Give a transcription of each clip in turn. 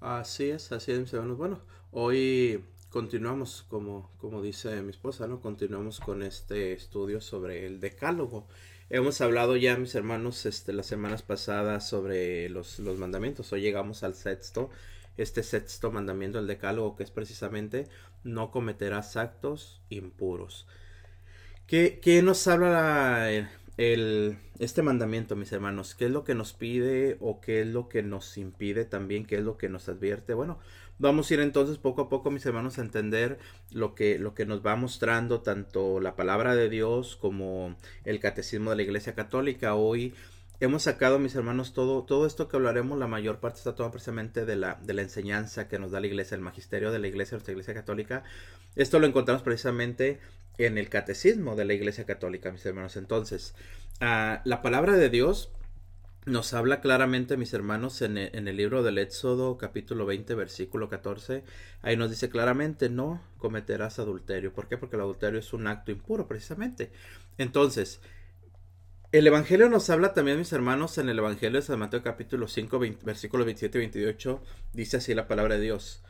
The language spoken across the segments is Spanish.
Así es, así es, mis hermanos. Bueno, hoy continuamos, como, como dice mi esposa, ¿no? Continuamos con este estudio sobre el decálogo. Hemos hablado ya, mis hermanos, este, las semanas pasadas sobre los, los mandamientos. Hoy llegamos al sexto, este sexto mandamiento del decálogo, que es precisamente no cometerás actos impuros. ¿Qué, qué nos habla la, el, este mandamiento, mis hermanos, ¿qué es lo que nos pide o qué es lo que nos impide también? ¿Qué es lo que nos advierte? Bueno, vamos a ir entonces poco a poco, mis hermanos, a entender lo que, lo que nos va mostrando tanto la palabra de Dios como el catecismo de la Iglesia Católica. Hoy hemos sacado, mis hermanos, todo, todo esto que hablaremos, la mayor parte está todo precisamente de la, de la enseñanza que nos da la Iglesia, el magisterio de la Iglesia, nuestra Iglesia Católica. Esto lo encontramos precisamente en el catecismo de la Iglesia Católica, mis hermanos. Entonces, uh, la palabra de Dios nos habla claramente, mis hermanos, en el, el, libro del Éxodo, capítulo 20, versículo 14. Ahí nos dice claramente, no cometerás adulterio. ¿Por qué? Porque el adulterio es un acto impuro, precisamente. Entonces, el Evangelio nos habla también, mis hermanos, en el Evangelio de San Mateo, capítulo 5, 20, versículo 27 y 28. Dice así la palabra de Dios.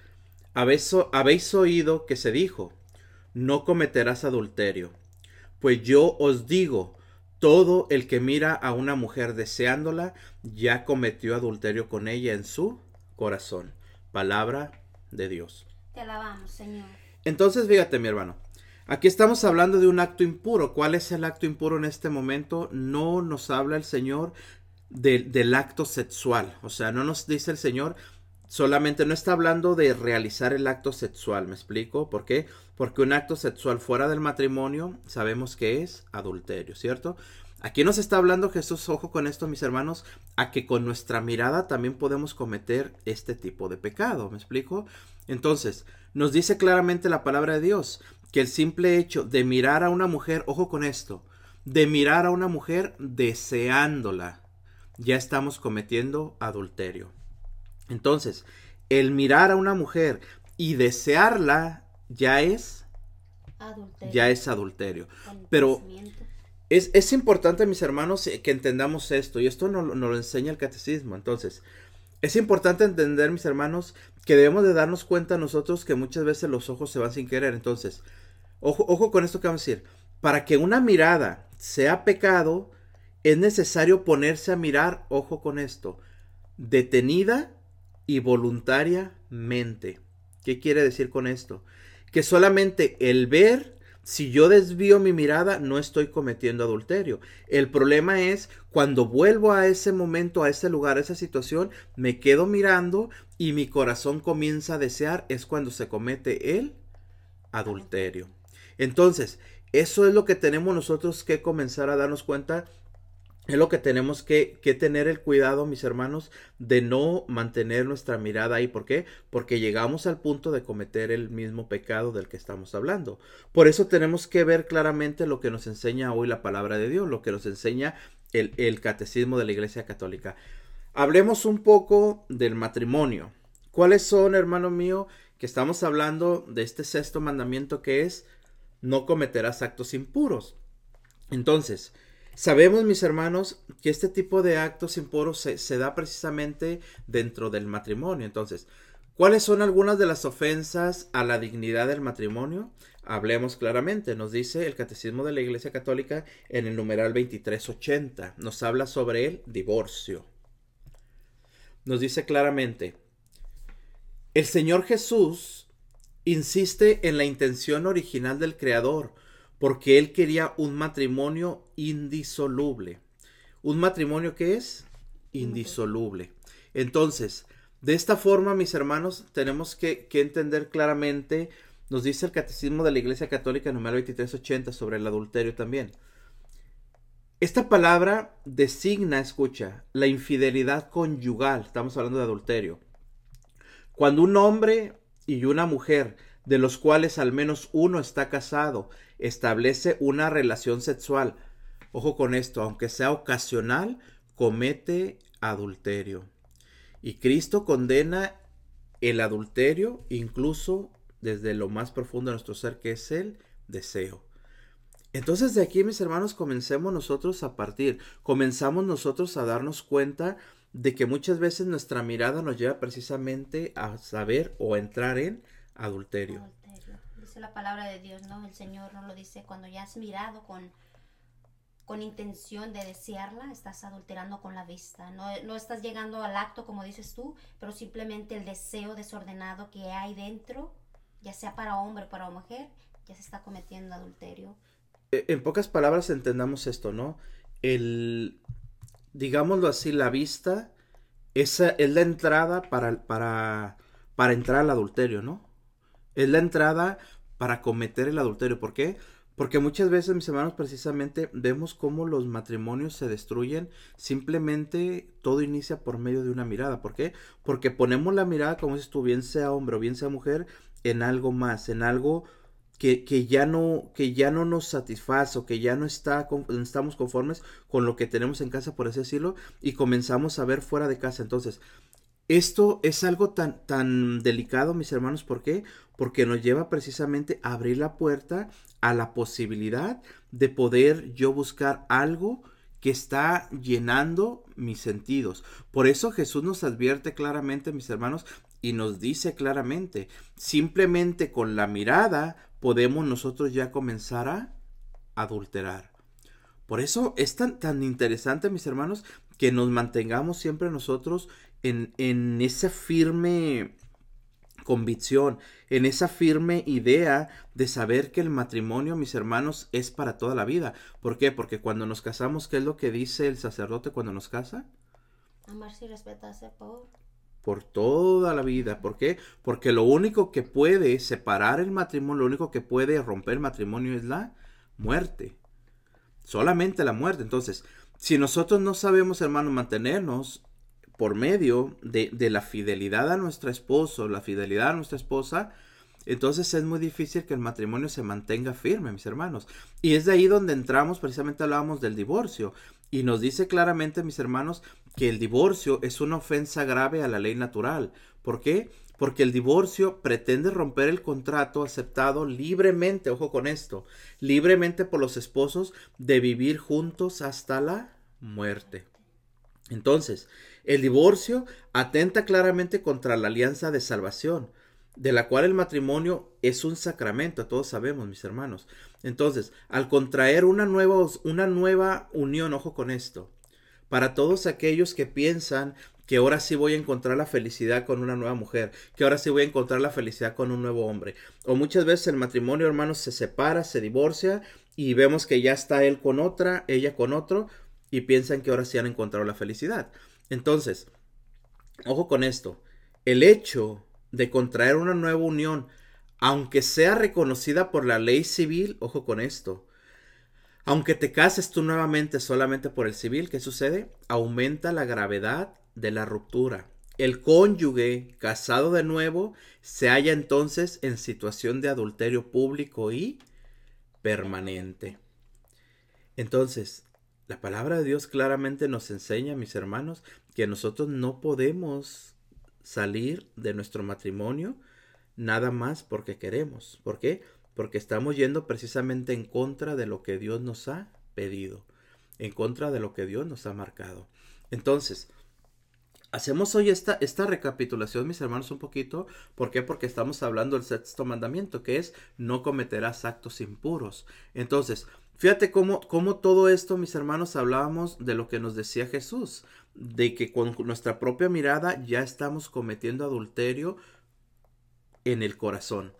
Habéis oído que se dijo no cometerás adulterio. Pues yo os digo, todo el que mira a una mujer deseándola, ya cometió adulterio con ella en su corazón. Palabra de Dios. Te alabamos, Señor. Entonces, fíjate, mi hermano. Aquí estamos hablando de un acto impuro. ¿Cuál es el acto impuro en este momento? No nos habla el Señor de, del acto sexual. O sea, no nos dice el Señor solamente no está hablando de realizar el acto sexual, ¿me explico? ¿Por qué? Porque un acto sexual fuera del matrimonio sabemos que es adulterio, ¿cierto? Aquí nos está hablando Jesús, ojo con esto, mis hermanos, a que con nuestra mirada también podemos cometer este tipo de pecado, ¿me explico? Entonces, nos dice claramente la palabra de Dios que el simple hecho de mirar a una mujer, ojo con esto, de mirar a una mujer deseándola, ya estamos cometiendo adulterio. Entonces, el mirar a una mujer y desearla ya es adulterio. Ya es adulterio. Pero es, es, importante, mis hermanos, eh, que entendamos esto, y esto nos, nos lo enseña el catecismo. Entonces, es importante entender, mis hermanos, que debemos de darnos cuenta nosotros que muchas veces los ojos se van sin querer. Entonces, ojo, ojo con esto que vamos a decir. Para que una mirada sea pecado, es necesario ponerse a mirar, ojo con esto, detenida y voluntariamente. ¿Qué quiere decir con esto? Que solamente el ver, si yo desvío mi mirada, no estoy cometiendo adulterio. El problema es cuando vuelvo a ese momento, a ese lugar, a esa situación, me quedo mirando y mi corazón comienza a desear, es cuando se comete el adulterio. Entonces, eso es lo que tenemos nosotros que comenzar a darnos cuenta es lo que tenemos que, que, tener el cuidado, mis hermanos, de no mantener nuestra mirada ahí. ¿Por qué? Porque llegamos al punto de cometer el mismo pecado del que estamos hablando. Por eso tenemos que ver claramente lo que nos enseña hoy la palabra de Dios, lo que nos enseña el, el catecismo de la Iglesia Católica. Hablemos un poco del matrimonio. ¿Cuáles son, hermano mío, que estamos hablando de este sexto mandamiento que es no cometerás actos impuros? Entonces, Sabemos, mis hermanos, que este tipo de actos impuros se, se, da precisamente dentro del matrimonio. Entonces, ¿cuáles son algunas de las ofensas a la dignidad del matrimonio? Hablemos claramente, nos dice el Catecismo de la Iglesia Católica en el numeral 2380. Nos habla sobre el divorcio. Nos dice claramente, el Señor Jesús insiste en la intención original del Creador, porque él quería un matrimonio indisoluble. ¿Un matrimonio que es? Indisoluble. Entonces, de esta forma, mis hermanos, tenemos que, que, entender claramente, nos dice el Catecismo de la Iglesia Católica número 2380 sobre el adulterio también. Esta palabra designa, escucha, la infidelidad conyugal, estamos hablando de adulterio. Cuando un hombre y una mujer, de los cuales al menos uno está casado, establece una relación sexual, ojo con esto, aunque sea ocasional, comete adulterio. Y Cristo condena el adulterio incluso desde lo más profundo de nuestro ser, que es el deseo. Entonces de aquí, mis hermanos, comencemos nosotros a partir, comenzamos nosotros a darnos cuenta de que muchas veces nuestra mirada nos lleva precisamente a saber o entrar en adulterio. Adulterio. Dice la palabra de Dios, ¿no? El Señor nos lo dice cuando ya has mirado con con intención de desearla, estás adulterando con la vista. No, no, estás llegando al acto como dices tú, pero simplemente el deseo desordenado que hay dentro, ya sea para hombre o para mujer, ya se está cometiendo adulterio. E, en pocas palabras entendamos esto, ¿no? El, digámoslo así, la vista esa es la entrada para, para, para entrar al adulterio, ¿no? Es la entrada para cometer el adulterio. ¿Por qué? Porque muchas veces, mis hermanos, precisamente vemos cómo los matrimonios se destruyen. Simplemente todo inicia por medio de una mirada. ¿Por qué? Porque ponemos la mirada, como dices tú, bien sea hombre o bien sea mujer, en algo más, en algo que, que, ya no, que ya no nos satisface o que ya no está, estamos conformes con lo que tenemos en casa, por así decirlo, y comenzamos a ver fuera de casa. Entonces, esto es algo tan, tan delicado, mis hermanos, ¿por qué? Porque nos lleva precisamente a abrir la puerta a la posibilidad de poder yo buscar algo que está llenando mis sentidos. Por eso Jesús nos advierte claramente, mis hermanos, y nos dice claramente, simplemente con la mirada podemos nosotros ya comenzar a adulterar. Por eso es tan, tan interesante, mis hermanos, que nos mantengamos siempre nosotros en, en esa firme convicción, en esa firme idea de saber que el matrimonio, mis hermanos, es para toda la vida. ¿Por qué? Porque cuando nos casamos, ¿qué es lo que dice el sacerdote cuando nos casa? Amarse y respetarse por... Por toda la vida. ¿Por qué? Porque lo único que puede separar el matrimonio, lo único que puede romper el matrimonio es la muerte. Solamente la muerte. Entonces, si nosotros no sabemos, hermanos, mantenernos por medio de, de, la fidelidad a nuestro esposo, la fidelidad a nuestra esposa, entonces es muy difícil que el matrimonio se mantenga firme, mis hermanos. Y es de ahí donde entramos, precisamente hablábamos del divorcio. Y nos dice claramente, mis hermanos, que el divorcio es una ofensa grave a la ley natural. ¿Por qué? Porque el divorcio pretende romper el contrato aceptado libremente, ojo con esto, libremente por los esposos de vivir juntos hasta la muerte. Entonces, el divorcio atenta claramente contra la alianza de salvación, de la cual el matrimonio es un sacramento, todos sabemos, mis hermanos. Entonces, al contraer una nueva, una nueva unión, ojo con esto, para todos aquellos que piensan que ahora sí voy a encontrar la felicidad con una nueva mujer, que ahora sí voy a encontrar la felicidad con un nuevo hombre. O muchas veces el matrimonio, hermanos, se separa, se divorcia y vemos que ya está él con otra, ella con otro, y piensan que ahora sí han encontrado la felicidad. Entonces, ojo con esto, el hecho de contraer una nueva unión, aunque sea reconocida por la ley civil, ojo con esto, aunque te cases tú nuevamente solamente por el civil, ¿qué sucede? Aumenta la gravedad de la ruptura. El cónyuge casado de nuevo se halla entonces en situación de adulterio público y permanente. Entonces, la palabra de Dios claramente nos enseña, mis hermanos, que nosotros no podemos salir de nuestro matrimonio nada más porque queremos. ¿Por qué? Porque estamos yendo precisamente en contra de lo que Dios nos ha pedido, en contra de lo que Dios nos ha marcado. Entonces, hacemos hoy esta, esta recapitulación, mis hermanos, un poquito. ¿Por qué? Porque estamos hablando del sexto mandamiento, que es no cometerás actos impuros. Entonces, Fíjate cómo, cómo todo esto, mis hermanos, hablábamos de lo que nos decía Jesús, de que con nuestra propia mirada ya estamos cometiendo adulterio en el corazón.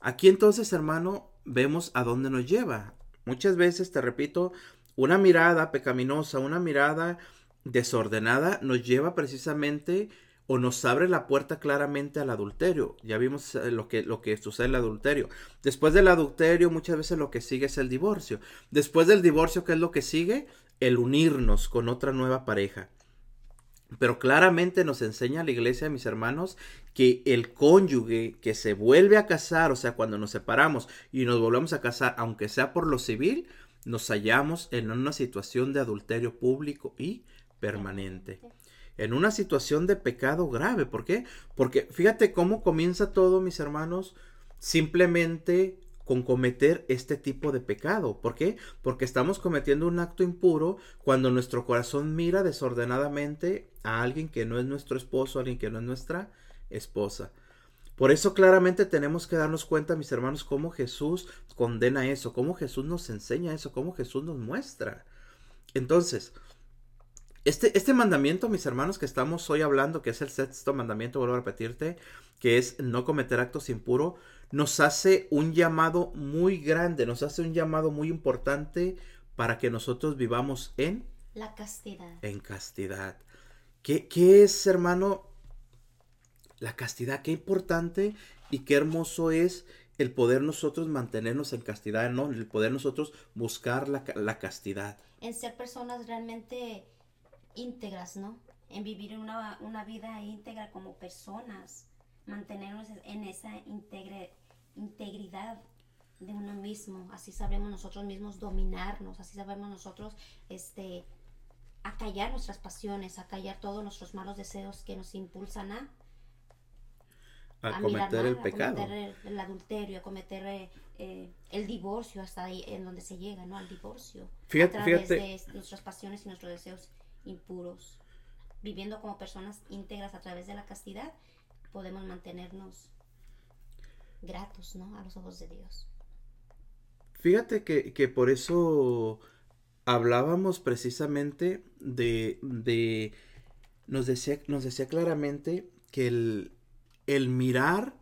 Aquí entonces, hermano, vemos a dónde nos lleva. Muchas veces, te repito, una mirada pecaminosa, una mirada desordenada nos lleva precisamente o nos abre la puerta claramente al adulterio. Ya vimos eh, lo que, lo que sucede en el adulterio. Después del adulterio muchas veces lo que sigue es el divorcio. Después del divorcio, ¿qué es lo que sigue? El unirnos con otra nueva pareja. Pero claramente nos enseña la iglesia, mis hermanos, que el cónyuge que se vuelve a casar, o sea, cuando nos separamos y nos volvemos a casar, aunque sea por lo civil, nos hallamos en una situación de adulterio público y permanente en una situación de pecado grave. ¿Por qué? Porque fíjate cómo comienza todo, mis hermanos, simplemente con cometer este tipo de pecado. ¿Por qué? Porque estamos cometiendo un acto impuro cuando nuestro corazón mira desordenadamente a alguien que no es nuestro esposo, a alguien que no es nuestra esposa. Por eso claramente tenemos que darnos cuenta, mis hermanos, cómo Jesús condena eso, cómo Jesús nos enseña eso, cómo Jesús nos muestra. Entonces, este, este mandamiento, mis hermanos, que estamos hoy hablando, que es el sexto mandamiento, vuelvo a repetirte, que es no cometer actos impuros, nos hace un llamado muy grande, nos hace un llamado muy importante para que nosotros vivamos en la castidad. En castidad. ¿Qué, qué es, hermano? La castidad, qué importante y qué hermoso es el poder nosotros mantenernos en castidad, ¿no? El poder nosotros buscar la, la castidad. En ser personas realmente íntegras, ¿no? En vivir una, una vida íntegra como personas, mantenernos en esa integridad de uno mismo, así sabemos nosotros mismos dominarnos, así sabemos nosotros este acallar nuestras pasiones, acallar todos nuestros malos deseos que nos impulsan a a, cometer el pecado, a cometer el, adulterio, a cometer eh, eh, el divorcio hasta ahí en donde se llega, ¿no? Al divorcio. Fíjate, a través de nuestras pasiones y nuestros deseos impuros. Viviendo como personas íntegras a través de la castidad, podemos mantenernos gratos, ¿no? A los ojos de Dios. Fíjate que, por eso hablábamos precisamente de, de nos, decía, nos decía claramente que el, el mirar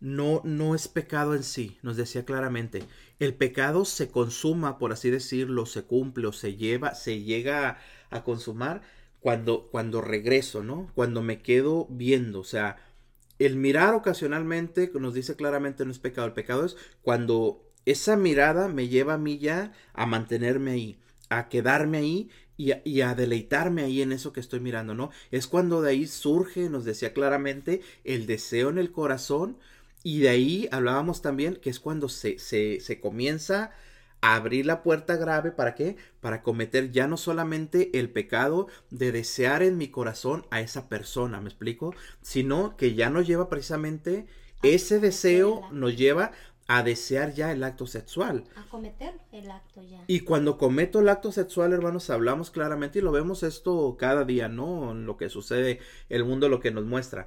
no, no es pecado en sí, nos decía claramente. El pecado se consuma, por así decirlo, se cumple o se lleva, se llega a consumar cuando, cuando regreso, ¿no? Cuando me quedo viendo, o sea, el mirar ocasionalmente, nos dice claramente no es pecado, el pecado es cuando esa mirada me lleva a mí ya a mantenerme ahí, a quedarme ahí y a, deleitarme ahí en eso que estoy mirando, ¿no? Es cuando de ahí surge, nos decía claramente, el deseo en el corazón y de ahí hablábamos también que es cuando se, se comienza abrir la puerta grave, ¿para qué? Para cometer ya no solamente el pecado de desear en mi corazón a esa persona, ¿me explico? Sino que ya nos lleva precisamente, ese deseo nos lleva a desear ya el acto sexual. A cometer el acto ya. Y cuando cometo el acto sexual, hermanos, hablamos claramente y lo vemos esto cada día, ¿no? En lo que sucede, el mundo lo que nos muestra.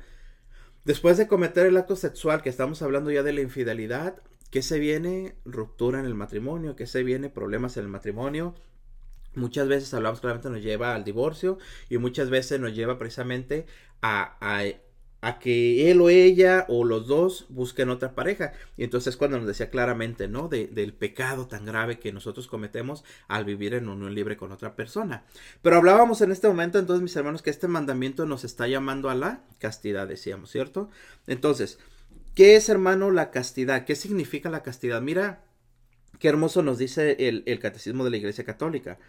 Después de cometer el acto sexual, que estamos hablando ya de la infidelidad, ¿Qué se viene? Ruptura en el matrimonio, ¿qué se viene? Problemas en el matrimonio. Muchas veces hablamos claramente nos lleva al divorcio y muchas veces nos lleva precisamente a, a, que él o ella o los dos busquen otra pareja. Y entonces cuando nos decía claramente, ¿no? De, del pecado tan grave que nosotros cometemos al vivir en unión libre con otra persona. Pero hablábamos en este momento, entonces, mis hermanos, que este mandamiento nos está llamando a la castidad, decíamos, ¿cierto? Entonces, ¿Qué es, hermano, la castidad? ¿Qué significa la castidad? Mira, qué hermoso nos dice el, Catecismo de la Iglesia Católica.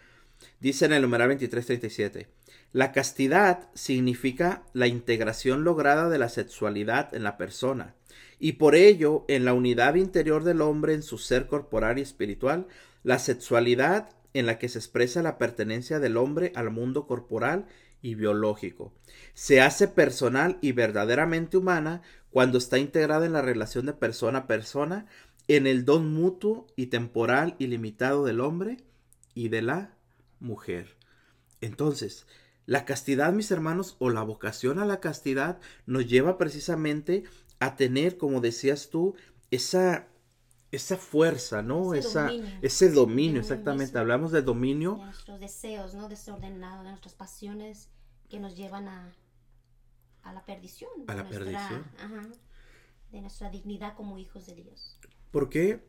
Dice en el numeral 2337, la castidad significa la integración lograda de la sexualidad en la persona, y por ello, en la unidad interior del hombre en su ser corporal y espiritual, la sexualidad en la que se expresa la pertenencia del hombre al mundo corporal y biológico. Se hace personal y verdaderamente humana cuando está integrada en la relación de persona a persona, en el don mutuo y temporal y limitado del hombre y de la mujer. Entonces, la castidad, mis hermanos, o la vocación a la castidad nos lleva precisamente a tener, como decías tú, esa esa fuerza, ¿no? Ese esa, dominio. Ese dominio, exactamente. Hablamos de dominio. De nuestros deseos, ¿no? Desordenados, de nuestras pasiones que nos llevan a, a la perdición. A la perdición. de nuestra dignidad como hijos de Dios. ¿Por qué?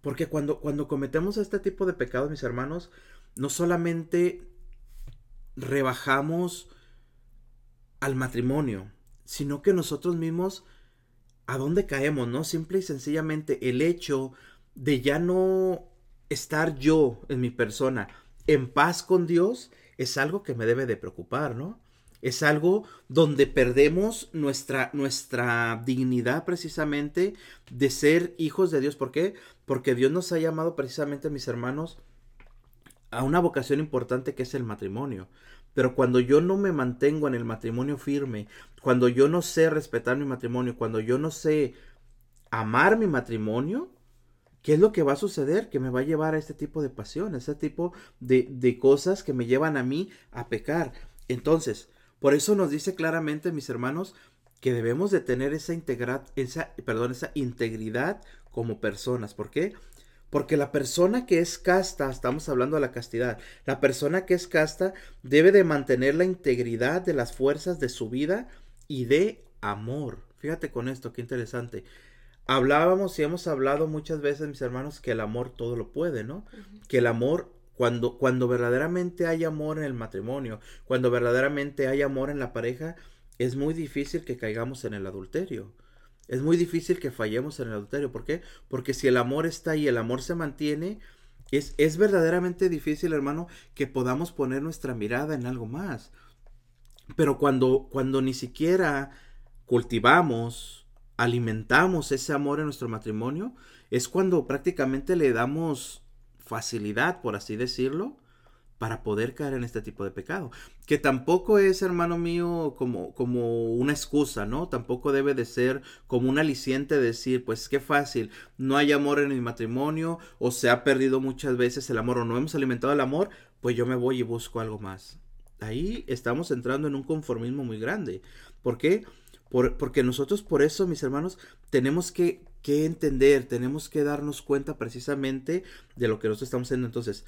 Porque cuando, cuando cometemos este tipo de pecados, mis hermanos, no solamente rebajamos al matrimonio, sino que nosotros mismos, ¿a dónde caemos? ¿No? Simple y sencillamente el hecho de ya no estar yo en mi persona en paz con Dios es algo que me debe de preocupar, ¿no? Es algo donde perdemos nuestra, nuestra dignidad precisamente de ser hijos de Dios. ¿Por qué? Porque Dios nos ha llamado precisamente, mis hermanos, a una vocación importante que es el matrimonio. Pero cuando yo no me mantengo en el matrimonio firme, cuando yo no sé respetar mi matrimonio, cuando yo no sé amar mi matrimonio, ¿qué es lo que va a suceder? Que me va a llevar a este tipo de pasión, a este tipo de, de cosas que me llevan a mí a pecar. Entonces, por eso nos dice claramente, mis hermanos, que debemos de tener esa, esa, perdón, esa integridad como personas. ¿Por qué? Porque la persona que es casta, estamos hablando de la castidad, la persona que es casta debe de mantener la integridad de las fuerzas de su vida y de amor. Fíjate con esto, qué interesante. Hablábamos y hemos hablado muchas veces, mis hermanos, que el amor todo lo puede, ¿no? Que el amor, cuando, cuando verdaderamente hay amor en el matrimonio, cuando verdaderamente hay amor en la pareja, es muy difícil que caigamos en el adulterio. Es muy difícil que fallemos en el adulterio. ¿Por qué? Porque si el amor está ahí, el amor se mantiene, es, es verdaderamente difícil, hermano, que podamos poner nuestra mirada en algo más. Pero cuando, cuando ni siquiera cultivamos, alimentamos ese amor en nuestro matrimonio, es cuando prácticamente le damos facilidad, por así decirlo, para poder caer en este tipo de pecado. Que tampoco es, hermano mío, como, como una excusa, ¿no? Tampoco debe de ser como un aliciente decir, pues qué fácil, no hay amor en mi matrimonio, o se ha perdido muchas veces el amor, o no hemos alimentado el amor, pues yo me voy y busco algo más. Ahí estamos entrando en un conformismo muy grande. ¿Por qué? porque nosotros por eso, mis hermanos, tenemos que, que entender, tenemos que darnos cuenta precisamente de lo que nosotros estamos haciendo. Entonces,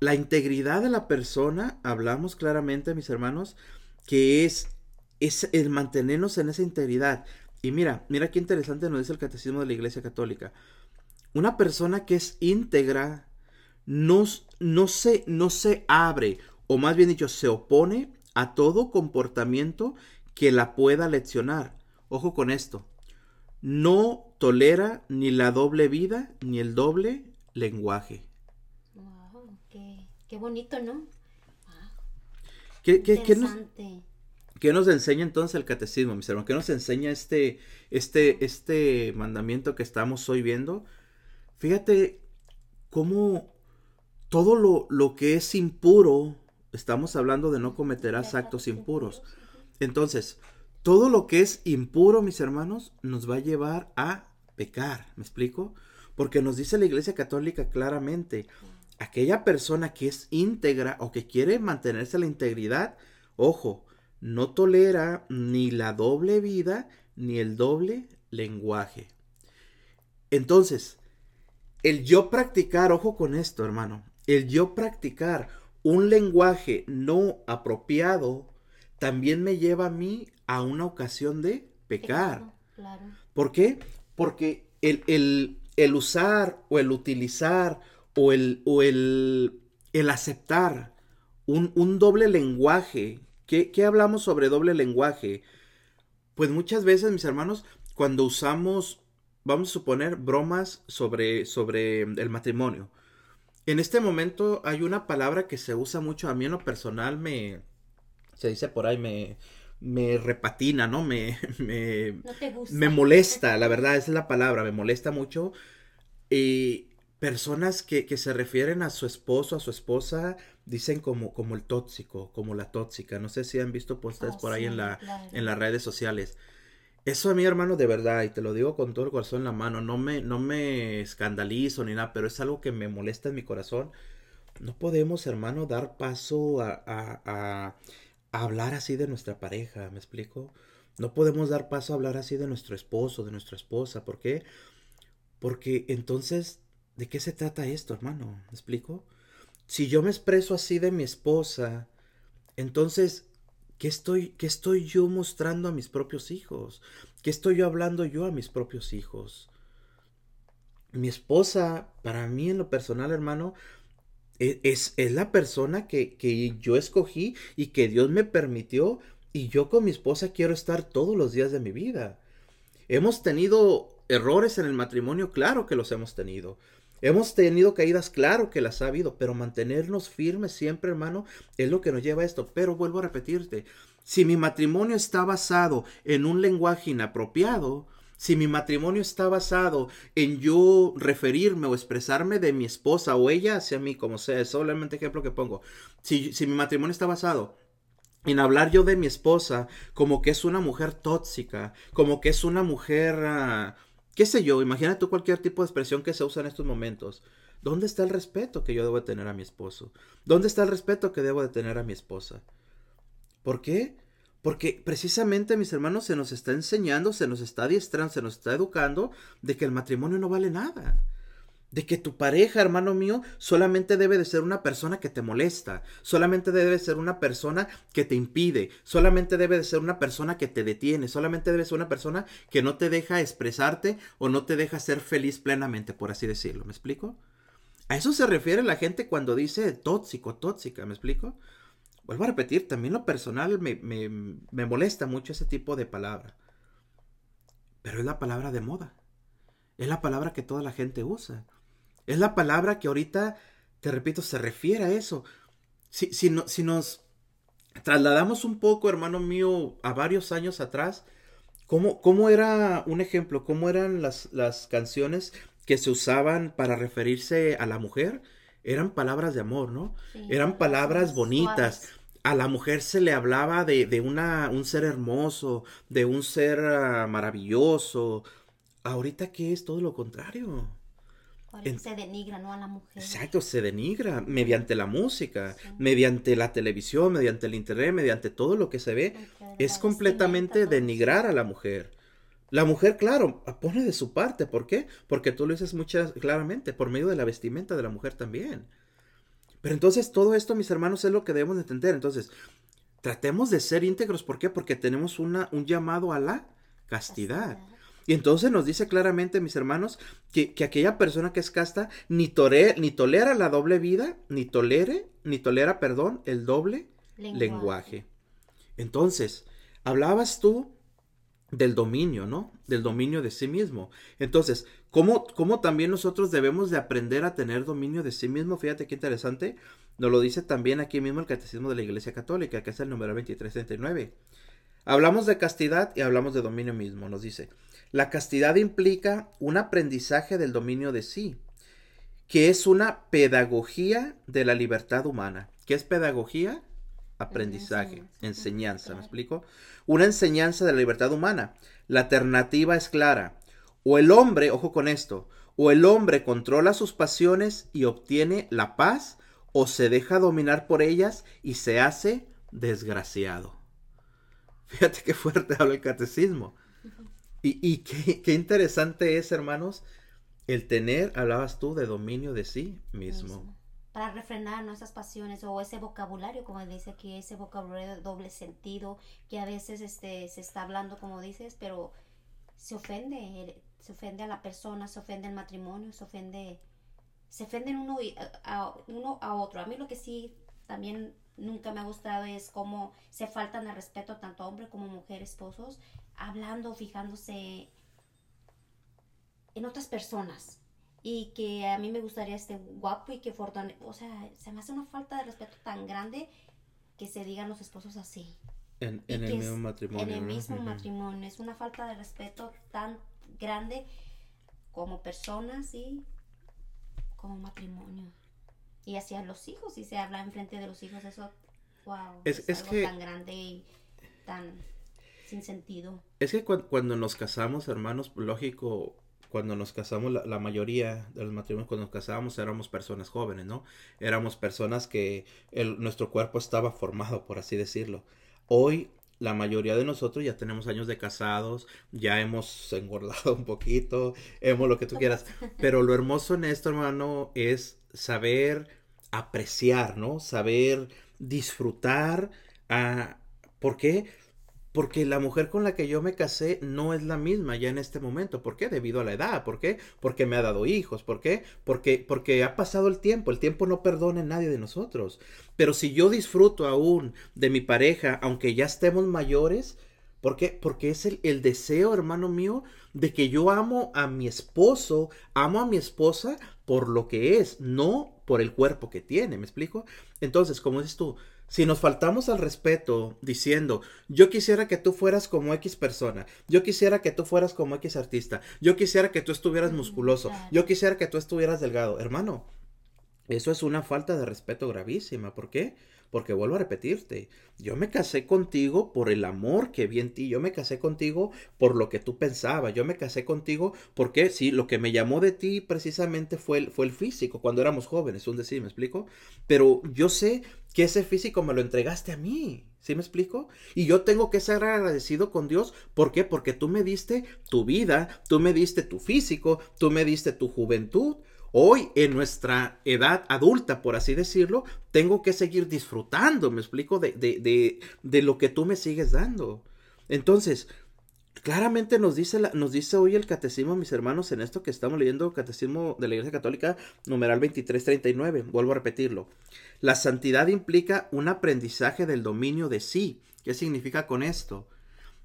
la integridad de la persona, hablamos claramente, mis hermanos, que es, es el mantenernos en esa integridad. Y mira, mira qué interesante nos dice el catecismo de la Iglesia Católica. Una persona que es íntegra no, no, se, no se abre, o más bien dicho, se opone a todo comportamiento que la pueda leccionar. Ojo con esto. No tolera ni la doble vida ni el doble lenguaje. Qué bonito, ¿no? ¿Qué, qué, nos, ¿Qué, nos, enseña entonces el catecismo, mis hermanos? ¿Qué nos enseña este, este, este mandamiento que estamos hoy viendo? Fíjate cómo todo lo, lo que es impuro, estamos hablando de no cometerás actos impuros. Entonces, todo lo que es impuro, mis hermanos, nos va a llevar a pecar. ¿Me explico? Porque nos dice la Iglesia Católica claramente, aquella persona que es íntegra o que quiere mantenerse la integridad, ojo, no tolera ni la doble vida ni el doble lenguaje. Entonces, el yo practicar, ojo con esto, hermano, el yo practicar un lenguaje no apropiado también me lleva a mí a una ocasión de pecar. ¿Por qué? Porque el, el, el usar o el utilizar o el, o el, el aceptar un, un, doble lenguaje. ¿Qué, ¿Qué hablamos sobre doble lenguaje? Pues muchas veces, mis hermanos, cuando usamos, vamos a suponer, bromas sobre, sobre el matrimonio. En este momento hay una palabra que se usa mucho, a mí en lo personal me, se dice por ahí, me, me repatina, ¿no? Me, me, me molesta, la verdad, esa es la palabra, me molesta mucho. Y personas que, que, se refieren a su esposo, a su esposa, dicen como, como el tóxico, como la tóxica. No sé si han visto posters oh, por ahí en, la, en las redes sociales. Eso a mi hermano, de verdad, y te lo digo con todo el corazón en la mano, no me, no me escandalizo ni nada, pero es algo que me molesta en mi corazón. No podemos, hermano, dar paso a, a, a, a hablar así de nuestra pareja, ¿me explico? No podemos dar paso a hablar así de nuestro esposo, de nuestra esposa. ¿Por qué? Porque entonces ¿De qué se trata esto, hermano? ¿Me explico? Si yo me expreso así de mi esposa, entonces, ¿qué estoy, ¿qué estoy yo mostrando a mis propios hijos? ¿Qué estoy yo hablando yo a mis propios hijos? Mi esposa, para mí en lo personal, hermano, e, es, es la persona que, que yo escogí y que Dios me permitió y yo con mi esposa quiero estar todos los días de mi vida. Hemos tenido errores en el matrimonio, claro que los hemos tenido. Hemos tenido caídas, claro que las ha habido, pero mantenernos firmes siempre, hermano, es lo que nos lleva a esto. Pero vuelvo a repetirte, si mi matrimonio está basado en un lenguaje inapropiado, si mi matrimonio está basado en yo referirme o expresarme de mi esposa o ella hacia mí, como sea, es solamente ejemplo que pongo. Si, si mi matrimonio está basado en hablar yo de mi esposa como que es una mujer tóxica, como que es una mujer... Ah, qué sé yo, imagina tú cualquier tipo de expresión que se usa en estos momentos. ¿Dónde está el respeto que yo debo de tener a mi esposo? ¿Dónde está el respeto que debo de tener a mi esposa? ¿Por qué? Porque precisamente, mis hermanos, se nos está enseñando, se nos está adiestrando, se nos está educando de que el matrimonio no vale nada. De que tu pareja, hermano mío, solamente debe de ser una persona que te molesta, solamente debe de ser una persona que te impide, solamente debe de ser una persona que te detiene, solamente debe ser una persona que no te deja expresarte o no te deja ser feliz plenamente, por así decirlo. ¿Me explico? A eso se refiere la gente cuando dice tóxico, tóxica, ¿me explico? Vuelvo a repetir, también lo personal me, me, molesta mucho ese tipo de palabra. Pero es la palabra de moda. Es la palabra que toda la gente usa. Es la palabra que ahorita, te repito, se refiere a eso. Si, si, no, si nos trasladamos un poco, hermano mío, a varios años atrás, ¿cómo, cómo era un ejemplo? ¿Cómo eran las, las canciones que se usaban para referirse a la mujer? eran palabras de amor, ¿no? eran palabras bonitas. A la mujer se le hablaba de, de una, un ser hermoso, de un ser ah, maravilloso. Ahorita qué es todo lo contrario. Se denigra, ¿no? A la mujer. Exacto, se denigra mediante la música, mediante la televisión, mediante el internet, mediante todo lo que se ve. Es completamente denigrar a la mujer. La mujer, claro, pone de su parte. ¿Por qué? Porque tú lo dices muchas claramente, por medio de la vestimenta de la mujer también. Pero entonces todo esto, mis hermanos, es lo que debemos entender. Entonces, tratemos de ser íntegros. ¿Por qué? Porque tenemos una, un llamado a la castidad. Y entonces nos dice claramente, mis hermanos, que, aquella persona que es casta ni, ni tolera la doble vida, ni tolere, ni tolera, perdón, el doble lenguaje. Entonces, hablabas tú del dominio, ¿no? Del dominio de sí mismo. Entonces, ¿cómo, ¿cómo, también nosotros debemos de aprender a tener dominio de sí mismo? Fíjate qué interesante. Nos lo dice también aquí mismo el Catecismo de la Iglesia Católica, que es el número 2339. Hablamos de castidad y hablamos de dominio mismo, nos dice. La castidad implica un aprendizaje del dominio de sí, que es una pedagogía de la libertad humana. ¿Qué es pedagogía? aprendizaje, enseñanza, ¿me explico? Una enseñanza de la libertad humana. La alternativa es clara. O el hombre, ojo con esto, o el hombre controla sus pasiones y obtiene la paz, o se deja dominar por ellas y se hace desgraciado. Fíjate qué fuerte habla el catecismo. Y, qué, qué, interesante es, hermanos, el tener, hablabas tú, de dominio de sí mismo para refrenar nuestras pasiones o ese vocabulario, como dice aquí, ese vocabulario de doble sentido, que a veces este, se está hablando como dices, pero se ofende, se ofende a la persona, se ofende el matrimonio, se ofende, se ofenden uno, a, uno a otro. A mí lo que sí también nunca me ha gustado es cómo se faltan el respeto tanto hombre como mujer, esposos, hablando, fijándose en otras personas y que a mí me gustaría este guapo y que fortune, o sea, se me hace una falta de respeto tan grande que se digan los esposos así. En, el mismo matrimonio. En el mismo matrimonio. Es una falta de respeto tan grande como personas y como matrimonio. Y hacia los hijos, y se habla en frente de los hijos, eso, wow, es, algo tan grande y tan sin sentido. Es que cuando nos casamos, hermanos, lógico, cuando nos casamos, la, mayoría de los matrimonios cuando nos casábamos éramos personas jóvenes, ¿no? Éramos personas que el, nuestro cuerpo estaba formado, por así decirlo. Hoy la mayoría de nosotros ya tenemos años de casados, ya hemos engordado un poquito, hemos lo que tú quieras. Pero lo hermoso en esto, hermano, es saber apreciar, ¿no? Saber disfrutar. Ah, ¿Por qué? Porque la mujer con la que yo me casé no es la misma ya en este momento. ¿Por qué? Debido a la edad. ¿Por qué? Porque me ha dado hijos. ¿Por qué? Porque, porque ha pasado el tiempo. El tiempo no perdona a nadie de nosotros. Pero si yo disfruto aún de mi pareja, aunque ya estemos mayores, ¿por qué? Porque es el, el deseo, hermano mío, de que yo amo a mi esposo, amo a mi esposa por lo que es, no por el cuerpo que tiene. ¿Me explico? Entonces, como dices tú, si nos faltamos al respeto diciendo, yo quisiera que tú fueras como X persona, yo quisiera que tú fueras como X artista, yo quisiera que tú estuvieras mm, musculoso, yo quisiera que tú estuvieras delgado, hermano, eso es una falta de respeto gravísima. ¿Por qué? Porque vuelvo a repetirte, yo me casé contigo por el amor que vi en ti, yo me casé contigo por lo que tú pensabas, yo me casé contigo porque sí, lo que me llamó de ti precisamente fue el, fue el físico, cuando éramos jóvenes, un decir, ¿me explico? Pero yo sé que ese físico me lo entregaste a mí, ¿Sí me explico? Y yo tengo que ser agradecido con Dios. ¿Por qué? Porque tú me diste tu vida, tú me diste tu físico, tú me diste tu juventud. Hoy, en nuestra edad adulta, por así decirlo, tengo que seguir disfrutando, me explico, de, de, de, lo que tú me sigues dando. Entonces, claramente nos dice, la, nos dice hoy el catecismo, mis hermanos, en esto que estamos leyendo, catecismo de la Iglesia Católica, numeral 2339, vuelvo a repetirlo. La santidad implica un aprendizaje del dominio de sí. ¿Qué significa con esto?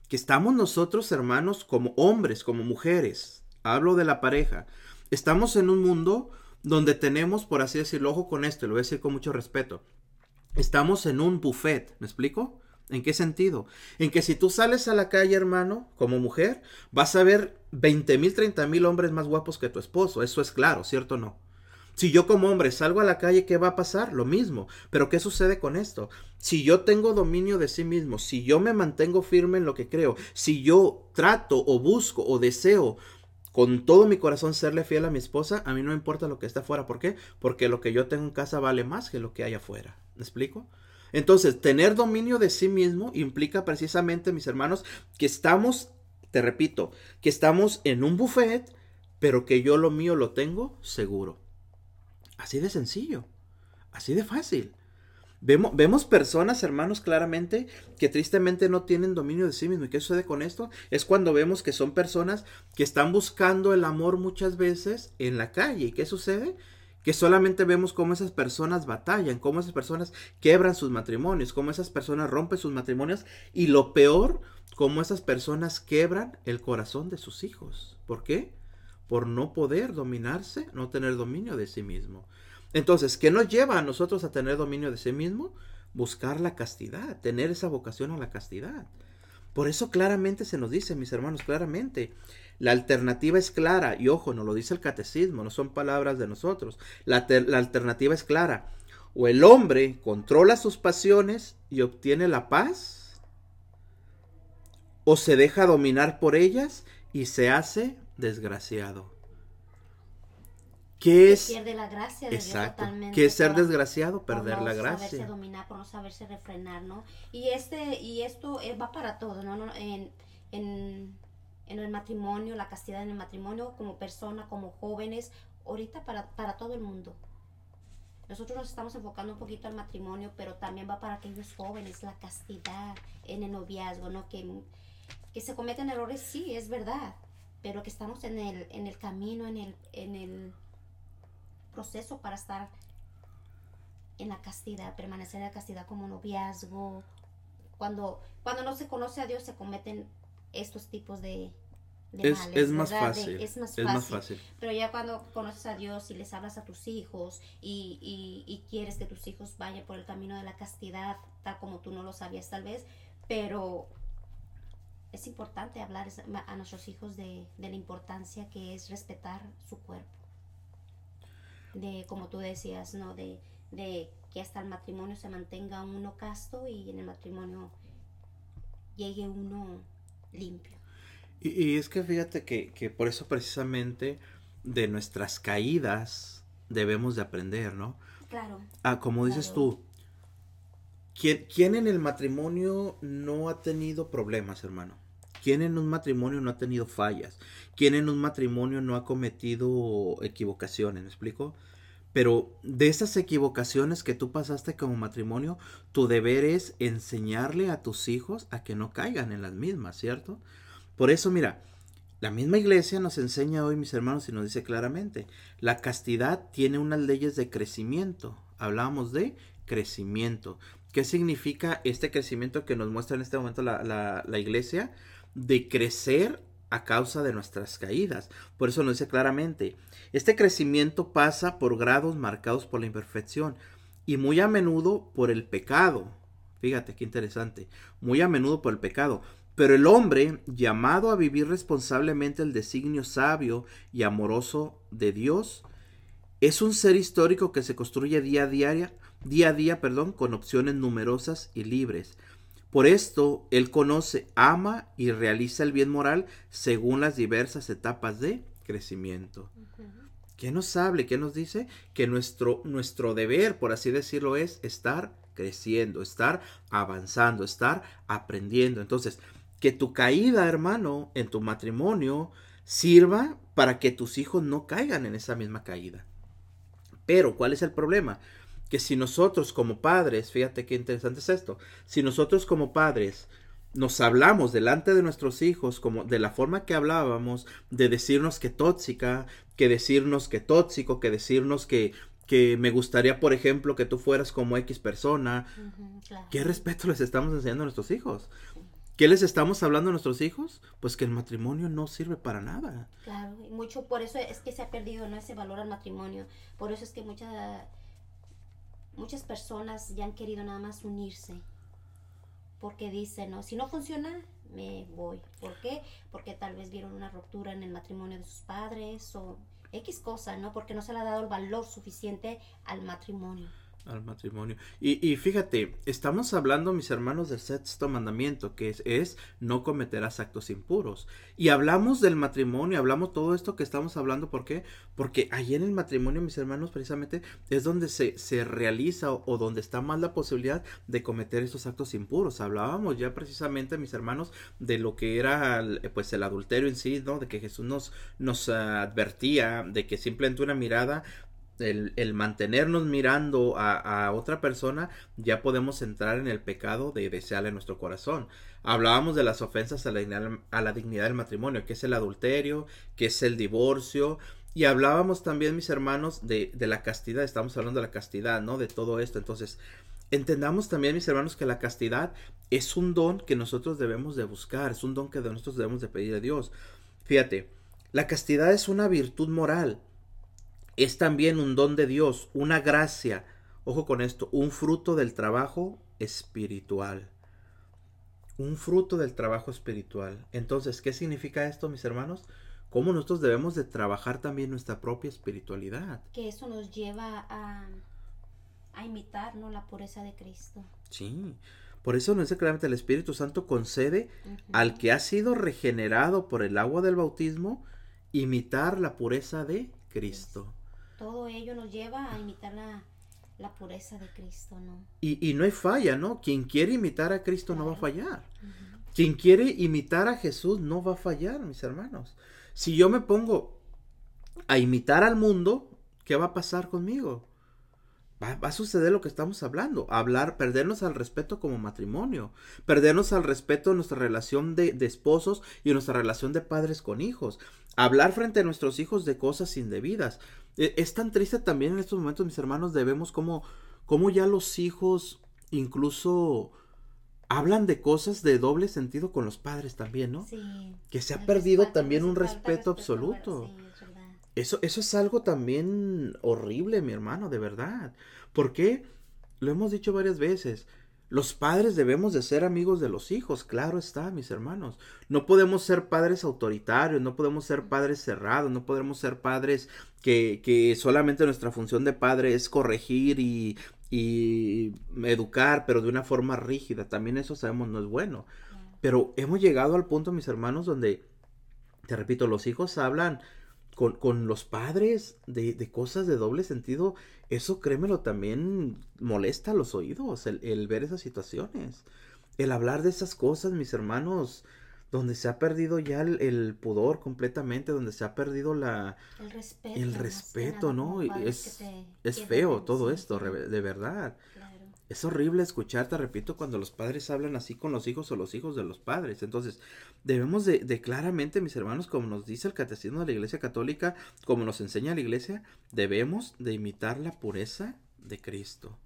Que estamos nosotros, hermanos, como hombres, como mujeres, hablo de la pareja, estamos en un mundo donde tenemos, por así decirlo, ojo con esto, lo voy a decir con mucho respeto, estamos en un buffet, ¿me explico? ¿En qué sentido? En que si tú sales a la calle, hermano, como mujer, vas a ver 20 mil, 30 mil hombres más guapos que tu esposo. Eso es claro, ¿cierto o no? Si yo como hombre salgo a la calle, ¿qué va a pasar? Lo mismo. Pero ¿qué sucede con esto? Si yo tengo dominio de sí mismo, si yo me mantengo firme en lo que creo, si yo trato o busco o deseo con todo mi corazón serle fiel a mi esposa, a mí no importa lo que está afuera. ¿Por qué? Porque lo que yo tengo en casa vale más que lo que hay afuera. ¿Me explico? Entonces, tener dominio de sí mismo implica precisamente, mis hermanos, que estamos, te repito, que estamos en un buffet, pero que yo lo mío lo tengo seguro. Así de sencillo, así de fácil. Vemos, vemos, personas, hermanos, claramente que tristemente no tienen dominio de sí mismo. ¿Y qué sucede con esto? Es cuando vemos que son personas que están buscando el amor muchas veces en la calle. ¿Y qué sucede? que solamente vemos cómo esas personas batallan, cómo esas personas quebran sus matrimonios, cómo esas personas rompen sus matrimonios y lo peor, cómo esas personas quebran el corazón de sus hijos. ¿Por qué? Por no poder dominarse, no tener dominio de sí mismo. Entonces, ¿qué nos lleva a nosotros a tener dominio de sí mismo? Buscar la castidad, tener esa vocación a la castidad. Por eso claramente se nos dice, mis hermanos, claramente, la alternativa es clara, y ojo, no lo dice el catecismo, no son palabras de nosotros. La, la, alternativa es clara. O el hombre controla sus pasiones y obtiene la paz, o se deja dominar por ellas y se hace desgraciado. ¿Qué es? Pierde la gracia de Exacto. ¿Qué es ser desgraciado? Perder por no la gracia. saberse dominar, por no saberse refrenar, ¿no? Y este, y esto eh, va para todo, ¿no? En, en, en, el matrimonio, la castidad en el matrimonio, como persona, como jóvenes, ahorita para, para todo el mundo. Nosotros nos estamos enfocando un poquito al matrimonio, pero también va para aquellos jóvenes, la castidad en el noviazgo, ¿no? Que, que se cometen errores, sí, es verdad, pero que estamos en el, en el camino, en el, en el proceso para estar en la castidad, permanecer en la castidad como noviazgo. Cuando, cuando no se conoce a Dios se cometen estos tipos de, de es, males, es, más fácil, es, más fácil, Pero ya cuando conoces a Dios y les hablas a tus hijos y, y, y, quieres que tus hijos vayan por el camino de la castidad, tal como tú no lo sabías tal vez, pero es importante hablar a nuestros hijos de, de la importancia que es respetar su cuerpo de como tú decías, ¿no? De, de que hasta el matrimonio se mantenga uno casto y en el matrimonio llegue uno limpio. Y, y es que fíjate que, que, por eso precisamente de nuestras caídas debemos de aprender, ¿no? Claro. Ah, como dices tú, ¿quién, ¿quién en el matrimonio no ha tenido problemas, hermano? ¿Quién en un matrimonio no ha tenido fallas? ¿Quién en un matrimonio no ha cometido equivocaciones? ¿Me explico? Pero de esas equivocaciones que tú pasaste como matrimonio, tu deber es enseñarle a tus hijos a que no caigan en las mismas, ¿cierto? Por eso, mira, la misma iglesia nos enseña hoy, mis hermanos, y nos dice claramente, la castidad tiene unas leyes de crecimiento. Hablábamos de crecimiento. ¿Qué significa este crecimiento que nos muestra en este momento la, la, la iglesia? De crecer a causa de nuestras caídas. Por eso nos dice claramente, este crecimiento pasa por grados marcados por la imperfección y muy a menudo por el pecado. Fíjate qué interesante, muy a menudo por el pecado. Pero el hombre, llamado a vivir responsablemente el designio sabio y amoroso de Dios, es un ser histórico que se construye día a día día a día, perdón, con opciones numerosas y libres. Por esto, Él conoce, ama y realiza el bien moral según las diversas etapas de crecimiento. ¿Qué nos hable? ¿Qué nos dice? Que nuestro, nuestro deber, por así decirlo, es estar creciendo, estar avanzando, estar aprendiendo. Entonces, que tu caída, hermano, en tu matrimonio sirva para que tus hijos no caigan en esa misma caída. Pero, ¿cuál es el problema? Que si nosotros como padres, fíjate qué interesante es esto, si nosotros como padres nos hablamos delante de nuestros hijos como de la forma que hablábamos, de decirnos que tóxica, que decirnos que tóxico, que decirnos que, que me gustaría, por ejemplo, que tú fueras como X persona, ¿qué respeto les estamos enseñando a nuestros hijos? ¿Qué les estamos hablando a nuestros hijos? Pues que el matrimonio no sirve para nada. Claro, y mucho por eso es que se ha perdido ¿no? ese valor al matrimonio. Por eso es que muchas muchas personas ya han querido nada más unirse porque dicen, no, si no funciona, me voy. ¿Por qué? Porque tal vez vieron una ruptura en el matrimonio de sus padres o X cosa, ¿no? Porque no se le ha dado el valor suficiente al matrimonio al matrimonio. Y, y, fíjate, estamos hablando, mis hermanos, del sexto mandamiento, que es, es, no cometerás actos impuros. Y hablamos del matrimonio, hablamos todo esto que estamos hablando, ¿por qué? Porque ahí en el matrimonio, mis hermanos, precisamente es donde se, se realiza o, donde está más la posibilidad de cometer estos actos impuros. Hablábamos ya precisamente, mis hermanos, de lo que era pues el adulterio en sí, ¿no? De que Jesús nos, nos advertía de que simplemente una mirada el, mantenernos mirando a, otra persona, ya podemos entrar en el pecado de desearle nuestro corazón. Hablábamos de las ofensas a la, dignidad del matrimonio, que es el adulterio, que es el divorcio, y hablábamos también, mis hermanos, de, de, la castidad, estamos hablando de la castidad, ¿no? De todo esto. Entonces, entendamos también, mis hermanos, que la castidad es un don que nosotros debemos de buscar, es un don que nosotros debemos de pedir a Dios. Fíjate, la castidad es una virtud moral es también un don de Dios, una gracia, ojo con esto, un fruto del trabajo espiritual. Un fruto del trabajo espiritual. Entonces, ¿qué significa esto, mis hermanos? Cómo nosotros debemos de trabajar también nuestra propia espiritualidad. Que eso nos lleva a, a imitar ¿no? la pureza de Cristo. Sí. Por eso no es claramente el Espíritu Santo concede al que ha sido regenerado por el agua del bautismo imitar la pureza de Cristo todo ello nos lleva a imitar la, pureza de Cristo, ¿no? Y, no hay falla, ¿no? Quien quiere imitar a Cristo no va a fallar. Quien quiere imitar a Jesús no va a fallar, mis hermanos. Si yo me pongo a imitar al mundo, ¿qué va a pasar conmigo? Va, a suceder lo que estamos hablando, hablar, perdernos al respeto como matrimonio, perdernos al respeto en nuestra relación de, de esposos y en nuestra relación de padres con hijos, hablar frente a nuestros hijos de cosas indebidas. E, es tan triste también en estos momentos, mis hermanos, debemos como, como ya los hijos incluso hablan de cosas de doble sentido con los padres también, ¿no? Sí. Que se ha perdido también un respeto, absoluto. Eso, eso es algo también horrible, mi hermano, de verdad. ¿Por qué? Lo hemos dicho varias veces. Los padres debemos de ser amigos de los hijos, claro está, mis hermanos. No podemos ser padres autoritarios, no podemos ser padres cerrados, no podemos ser padres que, que solamente nuestra función de padre es corregir y, y educar, pero de una forma rígida. También eso sabemos no es bueno. Pero hemos llegado al punto, mis hermanos, donde, te repito, los hijos hablan con, con los padres de, de, cosas de doble sentido, eso créemelo también molesta a los oídos, el, el, ver esas situaciones. El hablar de esas cosas, mis hermanos, donde se ha perdido ya el, pudor completamente, donde se ha perdido la... El respeto. El respeto, ¿no? Es, es feo todo esto, de verdad. Es horrible escuchar, te repito, cuando los padres hablan así con los hijos o los hijos de los padres. Entonces, debemos de, de, claramente, mis hermanos, como nos dice el catecismo de la Iglesia Católica, como nos enseña la Iglesia, debemos de imitar la pureza de Cristo.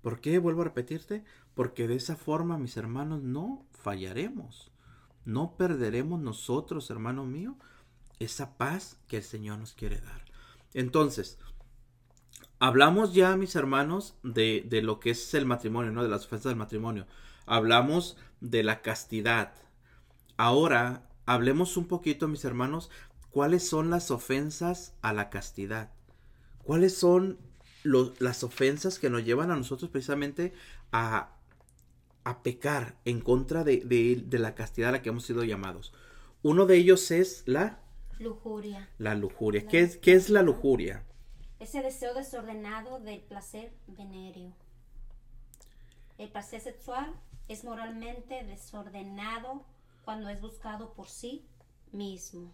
¿Por qué? Vuelvo a repetirte, porque de esa forma, mis hermanos, no fallaremos. No perderemos nosotros, hermano mío, esa paz que el Señor nos quiere dar. Entonces, Hablamos ya, mis hermanos, de, de, lo que es el matrimonio, ¿no? De las ofensas del matrimonio. Hablamos de la castidad. Ahora, hablemos un poquito, mis hermanos, cuáles son las ofensas a la castidad. ¿Cuáles son las ofensas que nos llevan a nosotros precisamente a, a pecar en contra de, de, la castidad a la que hemos sido llamados. Uno de ellos es la lujuria. La lujuria. ¿Qué, es, ¿Qué es la lujuria? Ese deseo desordenado del placer venéreo. El placer sexual es moralmente desordenado cuando es buscado por sí mismo.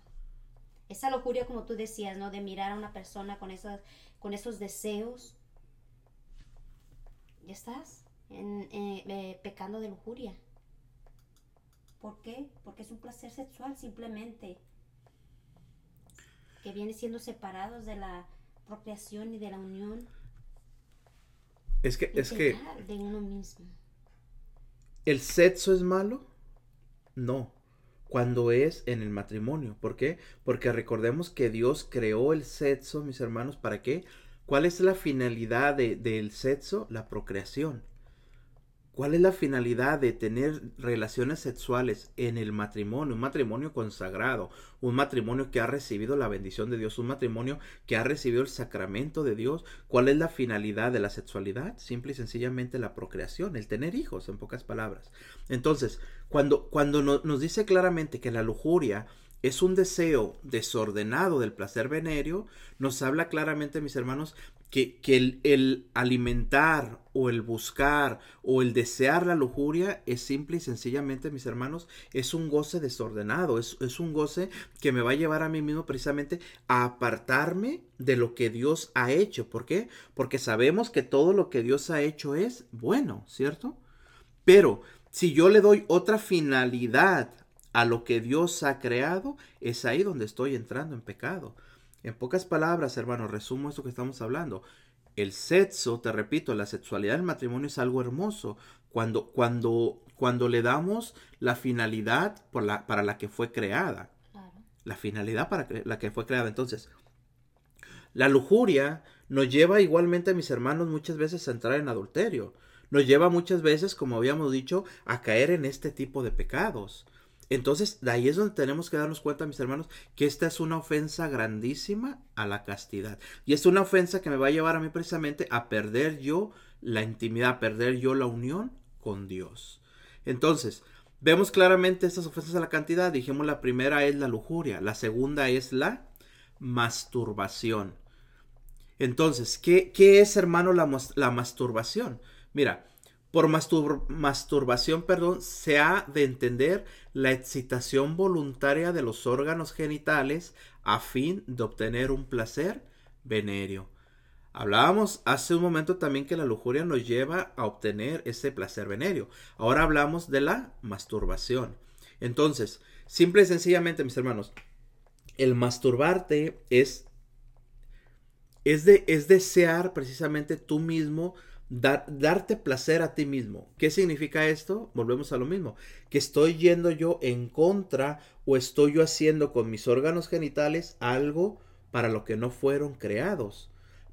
Esa lujuria, como tú decías, ¿no? De mirar a una persona con esos, con esos deseos. Ya estás en, eh, pecando de lujuria. ¿Por qué? Porque es un placer sexual simplemente. Que viene siendo separados de la procreación y de la unión. Es que, es que. De uno mismo. ¿El sexo es malo? No. Cuando es en el matrimonio. ¿Por qué? Porque recordemos que Dios creó el sexo, mis hermanos, ¿para qué? ¿Cuál es la finalidad del sexo? La procreación. ¿Cuál es la finalidad de tener relaciones sexuales en el matrimonio? Un matrimonio consagrado, un matrimonio que ha recibido la bendición de Dios, un matrimonio que ha recibido el sacramento de Dios. ¿Cuál es la finalidad de la sexualidad? Simple y sencillamente la procreación, el tener hijos, en pocas palabras. Entonces, cuando, cuando nos dice claramente que la lujuria es un deseo desordenado del placer venéreo, nos habla claramente, mis hermanos, que, el, alimentar o el buscar o el desear la lujuria es simple y sencillamente, mis hermanos, es un goce desordenado, es, es un goce que me va a llevar a mí mismo precisamente a apartarme de lo que Dios ha hecho. ¿Por qué? Porque sabemos que todo lo que Dios ha hecho es bueno, ¿cierto? Pero si yo le doy otra finalidad a lo que Dios ha creado, es ahí donde estoy entrando en pecado. En pocas palabras, hermano, resumo esto que estamos hablando. El sexo, te repito, la sexualidad del matrimonio es algo hermoso cuando, cuando, cuando le damos la finalidad por la, para la que fue creada. La finalidad para la que fue creada. Entonces, la lujuria nos lleva igualmente, mis hermanos, muchas veces a entrar en adulterio. Nos lleva muchas veces, como habíamos dicho, a caer en este tipo de pecados. Entonces, de ahí es donde tenemos que darnos cuenta, mis hermanos, que esta es una ofensa grandísima a la castidad. Y es una ofensa que me va a llevar a mí precisamente a perder yo la intimidad, a perder yo la unión con Dios. Entonces, vemos claramente estas ofensas a la cantidad. Dijimos la primera es la lujuria, la segunda es la masturbación. Entonces, ¿qué, es, hermano, la masturbación? Mira, por masturbación, perdón, se ha de entender la excitación voluntaria de los órganos genitales a fin de obtener un placer venéreo. Hablábamos hace un momento también que la lujuria nos lleva a obtener ese placer venéreo. Ahora hablamos de la masturbación. Entonces, simple y sencillamente, mis hermanos, el masturbarte es, es, de, es desear precisamente tú mismo darte placer a ti mismo. ¿Qué significa esto? Volvemos a lo mismo. Que estoy yendo yo en contra o estoy yo haciendo con mis órganos genitales algo para lo que no fueron creados.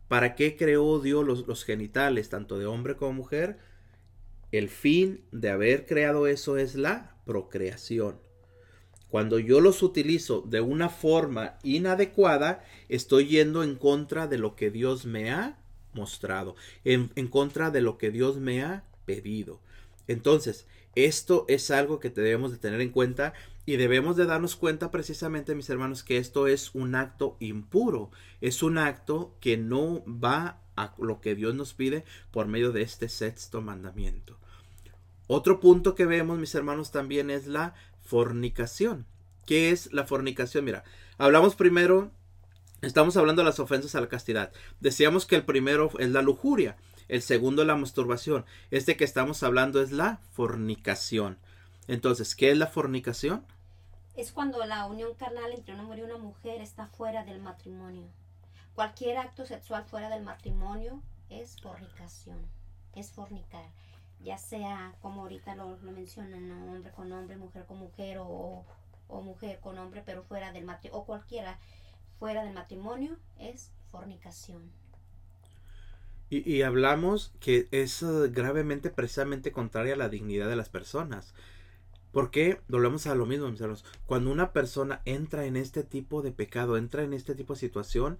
¿Para qué creó Dios los, los genitales, tanto de hombre como mujer? El fin de haber creado eso es la procreación. Cuando yo los utilizo de una forma inadecuada, estoy yendo en contra de lo que Dios me ha mostrado, en, contra de lo que Dios me ha pedido. Entonces, esto es algo que debemos de tener en cuenta y debemos de darnos cuenta precisamente, mis hermanos, que esto es un acto impuro, es un acto que no va a lo que Dios nos pide por medio de este sexto mandamiento. Otro punto que vemos, mis hermanos, también es la fornicación. ¿Qué es la fornicación? Mira, hablamos primero Estamos hablando de las ofensas a la castidad. Decíamos que el primero es la lujuria, el segundo la masturbación. Este que estamos hablando es la fornicación. Entonces, ¿qué es la fornicación? Es cuando la unión carnal entre un hombre y una mujer está fuera del matrimonio. Cualquier acto sexual fuera del matrimonio es fornicación, es fornicar. Ya sea como ahorita lo, mencionan, hombre con hombre, mujer con mujer o, o mujer con hombre, pero fuera del matrimonio, o cualquiera fuera del matrimonio es fornicación. Y, hablamos que es eh, gravemente, precisamente contraria a la dignidad de las personas. Porque volvemos a lo mismo, mis hermanos. Cuando una persona entra en este tipo de pecado, entra en este tipo de situación,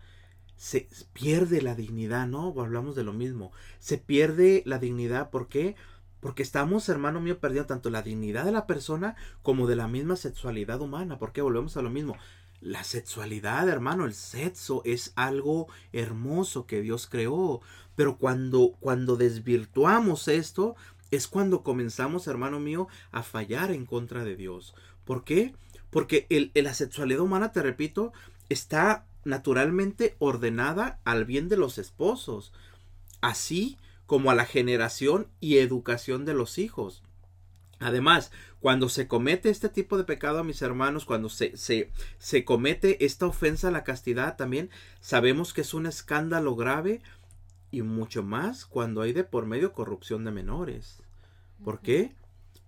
se pierde la dignidad, ¿no? Hablamos de lo mismo. Se pierde la dignidad, ¿por qué? Porque estamos, hermano mío, perdiendo tanto la dignidad de la persona como de la misma sexualidad humana. ¿Por qué? Volvemos a lo mismo. La sexualidad, hermano, el sexo es algo hermoso que Dios creó. Pero cuando, cuando desvirtuamos esto, es cuando comenzamos, hermano mío, a fallar en contra de Dios. ¿Por qué? Porque el, la sexualidad humana, te repito, está naturalmente ordenada al bien de los esposos, así como a la generación y educación de los hijos. Además, cuando se comete este tipo de pecado a mis hermanos, cuando se, se, se, comete esta ofensa a la castidad, también sabemos que es un escándalo grave y mucho más cuando hay de por medio corrupción de menores. ¿Por qué?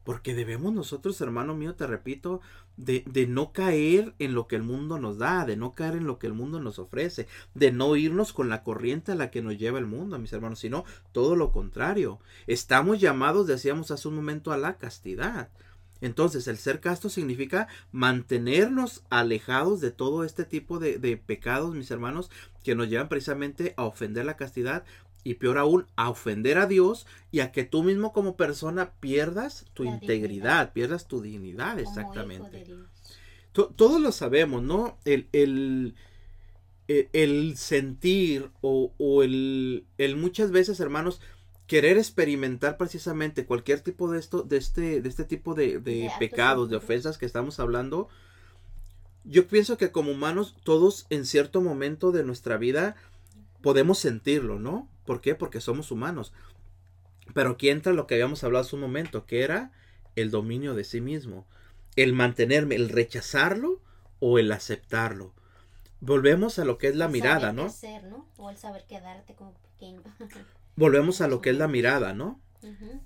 Porque debemos nosotros, hermano mío, te repito, de, de, no caer en lo que el mundo nos da, de no caer en lo que el mundo nos ofrece, de no irnos con la corriente a la que nos lleva el mundo, mis hermanos, sino todo lo contrario. Estamos llamados, decíamos hace un momento, a la castidad. Entonces, el ser casto significa mantenernos alejados de todo este tipo de, de pecados, mis hermanos, que nos llevan precisamente a ofender la castidad, y peor aún, a ofender a Dios y a que tú mismo como persona pierdas tu La integridad, dignidad. pierdas tu dignidad, como exactamente. Todos lo sabemos, ¿no? El, el, el- el sentir o, o el, el muchas veces, hermanos, querer experimentar precisamente cualquier tipo de esto, de este, de este tipo de, de pecados, de ofensas que estamos hablando, yo pienso que como humanos, todos en cierto momento de nuestra vida podemos sentirlo, ¿no? ¿Por qué? Porque somos humanos. Pero aquí entra lo que habíamos hablado hace un momento, que era el dominio de sí mismo. El mantenerme, el rechazarlo o el aceptarlo. Volvemos a lo que es la El mirada, saber ¿no? hacer, ¿no? O el saber quedarte como pequeño. Volvemos a lo que es la mirada, ¿no?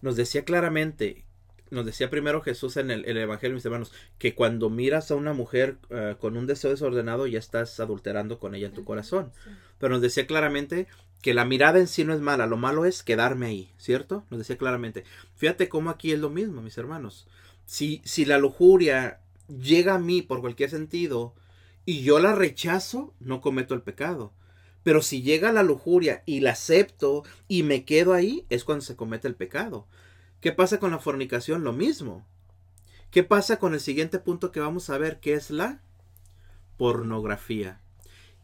Nos decía claramente, nos decía primero Jesús en el, el Evangelio, mis hermanos, que cuando miras a una mujer eh, con un deseo desordenado ya estás adulterando con ella en tu corazón. sí. Pero nos decía claramente que la mirada en sí no es mala, lo malo es quedarme ahí, ¿cierto? Nos decía claramente. Fíjate cómo aquí es lo mismo, mis hermanos. Si, si la lujuria llega a mí por cualquier sentido y yo la rechazo, no cometo el pecado. Pero si llega la lujuria y la acepto y me quedo ahí, es cuando se comete el pecado. ¿Qué pasa con la fornicación? Lo mismo. ¿Qué pasa con el siguiente punto que vamos a ver, que es la pornografía?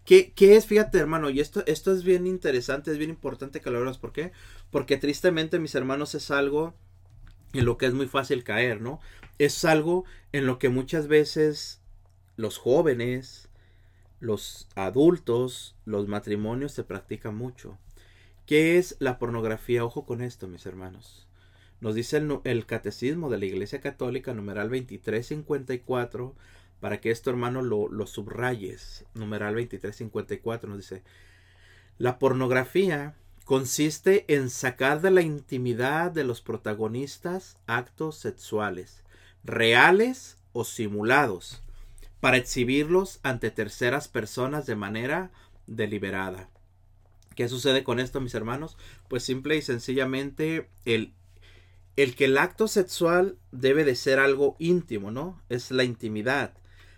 ¿Qué, qué es? Fíjate, hermano, y esto, esto es bien interesante, es bien importante que lo veas. ¿Por qué? Porque tristemente, mis hermanos, es algo en lo que es muy fácil caer, ¿no? Es algo en lo que muchas veces los jóvenes, los adultos, los matrimonios se practican mucho. ¿Qué es la pornografía? Ojo con esto, mis hermanos. Nos dice el, catecismo de la Iglesia Católica, numeral 2354, para que esto, hermano, lo, lo subrayes. Numeral 2354 nos dice, la pornografía consiste en sacar de la intimidad de los protagonistas actos sexuales, reales o simulados, para exhibirlos ante terceras personas de manera deliberada. ¿Qué sucede con esto, mis hermanos? Pues simple y sencillamente el, el que el acto sexual debe de ser algo íntimo, ¿no? Es la intimidad.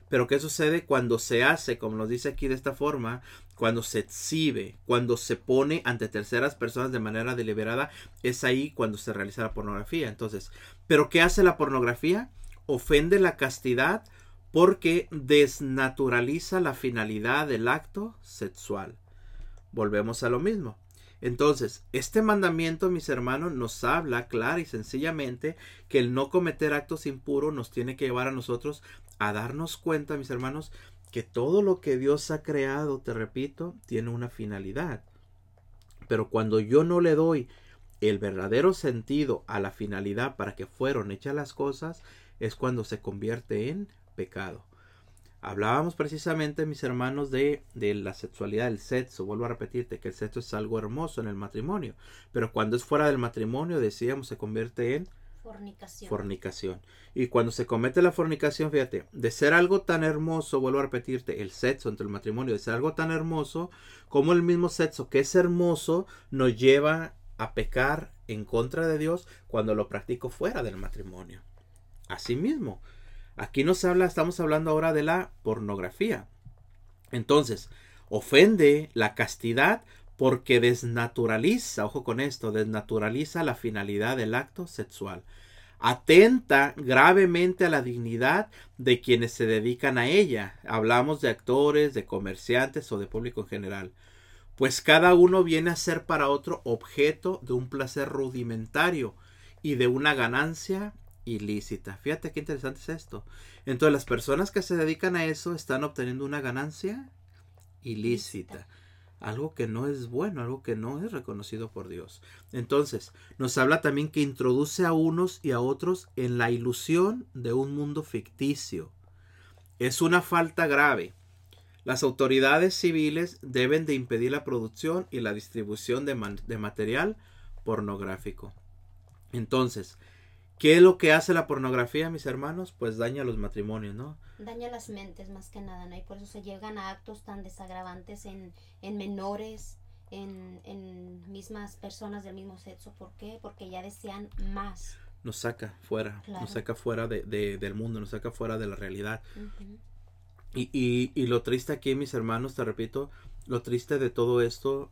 Pero ¿qué sucede cuando se hace, como nos dice aquí de esta forma, cuando se exhibe, cuando se pone ante terceras personas de manera deliberada? Es ahí cuando se realiza la pornografía. Entonces, ¿pero qué hace la pornografía? Ofende la castidad porque desnaturaliza la finalidad del acto sexual. Volvemos a lo mismo. Entonces, este mandamiento, mis hermanos, nos habla clara y sencillamente que el no cometer actos impuros nos tiene que llevar a nosotros a darnos cuenta, mis hermanos, que todo lo que Dios ha creado, te repito, tiene una finalidad. Pero cuando yo no le doy el verdadero sentido a la finalidad para que fueron hechas las cosas, es cuando se convierte en pecado. Hablábamos precisamente, mis hermanos, de, de, la sexualidad, del sexo. Vuelvo a repetirte que el sexo es algo hermoso en el matrimonio. Pero cuando es fuera del matrimonio, decíamos, se convierte en Fornicación. fornicación. Y cuando se comete la fornicación, fíjate, de ser algo tan hermoso, vuelvo a repetirte, el sexo entre el matrimonio, de ser algo tan hermoso, como el mismo sexo que es hermoso, nos lleva a pecar en contra de Dios cuando lo practico fuera del matrimonio. Asimismo, aquí nos habla, estamos hablando ahora de la pornografía. Entonces, Ofende la castidad porque desnaturaliza, ojo con esto, desnaturaliza la finalidad del acto sexual. Atenta gravemente a la dignidad de quienes se dedican a ella. Hablamos de actores, de comerciantes o de público en general. Pues cada uno viene a ser para otro objeto de un placer rudimentario y de una ganancia ilícita. Fíjate qué interesante es esto. Entonces las personas que se dedican a eso están obteniendo una ganancia ilícita. Algo que no es bueno, algo que no es reconocido por Dios. Entonces, nos habla también que introduce a unos y a otros en la ilusión de un mundo ficticio. Es una falta grave. Las autoridades civiles deben de impedir la producción y la distribución de, de material pornográfico. Entonces, ¿Qué es lo que hace la pornografía, mis hermanos? Pues daña los matrimonios, ¿no? Daña las mentes más que nada, ¿no? Y por eso se llegan a actos tan desagravantes en, en menores, en, en, mismas personas del mismo sexo. ¿Por qué? Porque ya desean más. Nos saca fuera, nos saca fuera de, de, del mundo, nos saca fuera de la realidad. y, y, y lo triste aquí, mis hermanos, te repito, lo triste de todo esto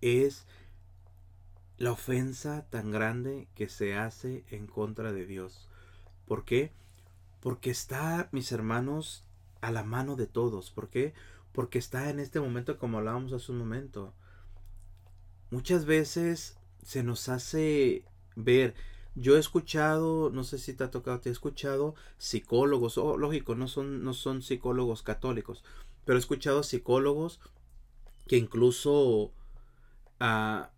es la ofensa tan grande que se hace en contra de Dios. ¿Por qué? Porque está, mis hermanos, a la mano de todos. ¿Por qué? Porque está en este momento como hablábamos hace un momento. Muchas veces se nos hace ver. Yo he escuchado, no sé si te ha tocado, te he escuchado psicólogos, oh, lógico, no son, no son psicólogos católicos, pero he escuchado psicólogos que incluso ah,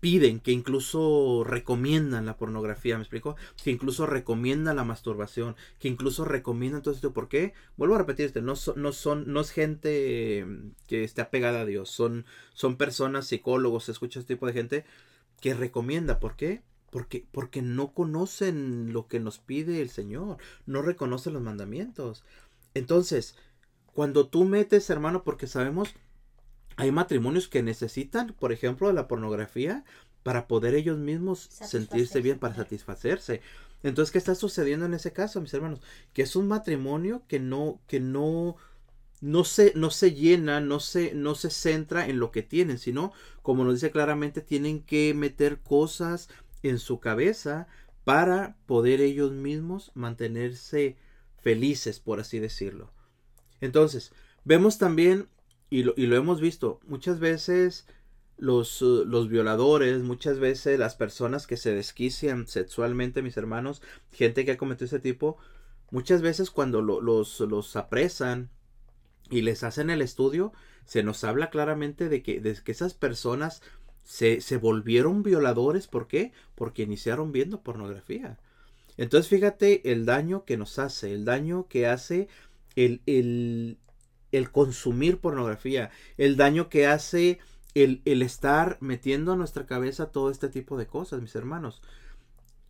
piden, que incluso recomiendan la pornografía, ¿me explico? Que incluso recomiendan la masturbación, que incluso recomiendan todo esto. ¿Por qué? Vuelvo a repetirte, no, no, son, no es gente que esté apegada a Dios, son, son personas, psicólogos, escucha este tipo de gente que recomienda. ¿Por qué? Porque, porque no conocen lo que nos pide el Señor, no reconocen los mandamientos. Entonces, cuando tú metes, hermano, porque sabemos hay matrimonios que necesitan, por ejemplo, la pornografía para poder ellos mismos sentirse bien, para satisfacerse. Entonces, ¿qué está sucediendo en ese caso, mis hermanos? Que es un matrimonio que no, que no, no se, no se llena, no se, no se centra en lo que tienen, sino, como nos dice claramente, tienen que meter cosas en su cabeza para poder ellos mismos mantenerse felices, por así decirlo. Entonces, vemos también y lo, y lo hemos visto muchas veces los, uh, los, violadores, muchas veces las personas que se desquician sexualmente, mis hermanos, gente que ha cometido ese tipo, muchas veces cuando los, los apresan y les hacen el estudio, se nos habla claramente de que, de que esas personas se, se, volvieron violadores. ¿Por qué? Porque iniciaron viendo pornografía. Entonces fíjate el daño que nos hace, el daño que hace el, el, el consumir pornografía, el daño que hace el, el estar metiendo a nuestra cabeza todo este tipo de cosas, mis hermanos.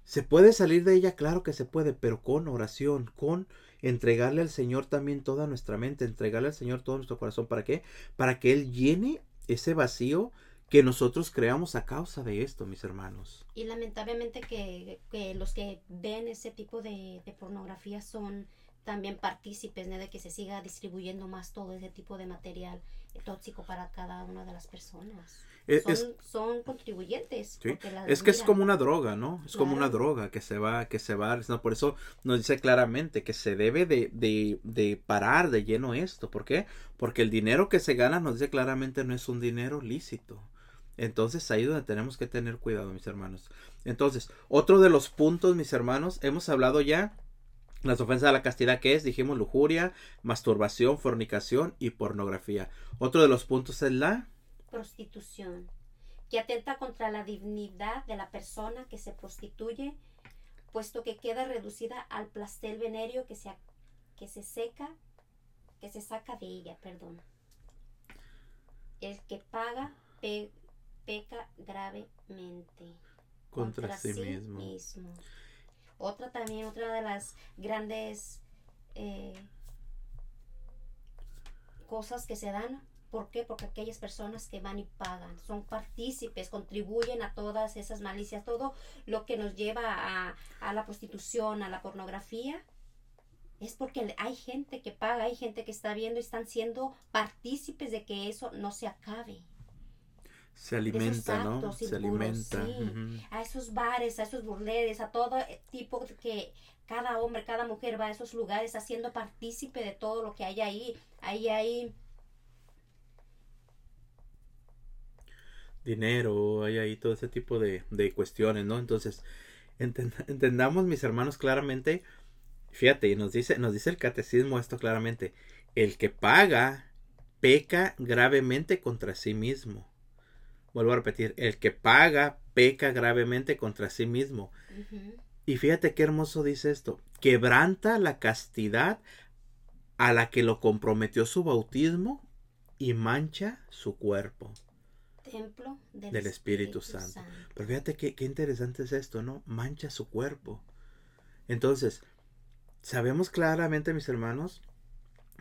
¿Se puede salir de ella? Claro que se puede, pero con oración, con entregarle al Señor también toda nuestra mente, entregarle al Señor todo nuestro corazón. ¿Para qué? Para que Él llene ese vacío que nosotros creamos a causa de esto, mis hermanos. Y lamentablemente que, que los que ven ese tipo de, de pornografía son también partícipes de que se siga distribuyendo más todo ese tipo de material tóxico para cada una de las personas. son, contribuyentes. Es que es como una droga, ¿no? Es como una droga que se va, que se va. No, por eso nos dice claramente que se debe de, de, de, parar de lleno esto. ¿Por qué? Porque el dinero que se gana nos dice claramente no es un dinero lícito. Entonces ahí es donde tenemos que tener cuidado, mis hermanos. Entonces, otro de los puntos, mis hermanos, hemos hablado ya las ofensas a la castidad que es, dijimos, lujuria, masturbación, fornicación y pornografía. Otro de los puntos es la prostitución, que atenta contra la dignidad de la persona que se prostituye, puesto que queda reducida al placer venéreo que se, que se seca, que se saca de ella, perdón. El que paga peca gravemente contra, sí, mismo. Otra también, otra de las grandes eh, cosas que se dan. ¿Por qué? Porque aquellas personas que van y pagan son partícipes, contribuyen a todas esas malicias, todo lo que nos lleva a, a la prostitución, a la pornografía, es porque hay gente que paga, hay gente que está viendo y están siendo partícipes de que eso no se acabe. Se alimenta, ¿no? Se alimenta. A esos bares, a esos burleres, a todo tipo que cada hombre, cada mujer va a esos lugares haciendo partícipe de todo lo que hay ahí. Ahí hay dinero, hay ahí todo ese tipo de, de cuestiones, ¿no? Entonces, entendamos, mis hermanos, claramente, fíjate, y nos dice, nos dice el catecismo esto claramente, el que paga peca gravemente contra sí mismo. Vuelvo a repetir, el que paga peca gravemente contra sí mismo. Y fíjate qué hermoso dice esto, quebranta la castidad a la que lo comprometió su bautismo y mancha su cuerpo templo del, Espíritu, Santo. Pero fíjate qué, qué interesante es esto, ¿no? Mancha su cuerpo. Entonces, sabemos claramente, mis hermanos,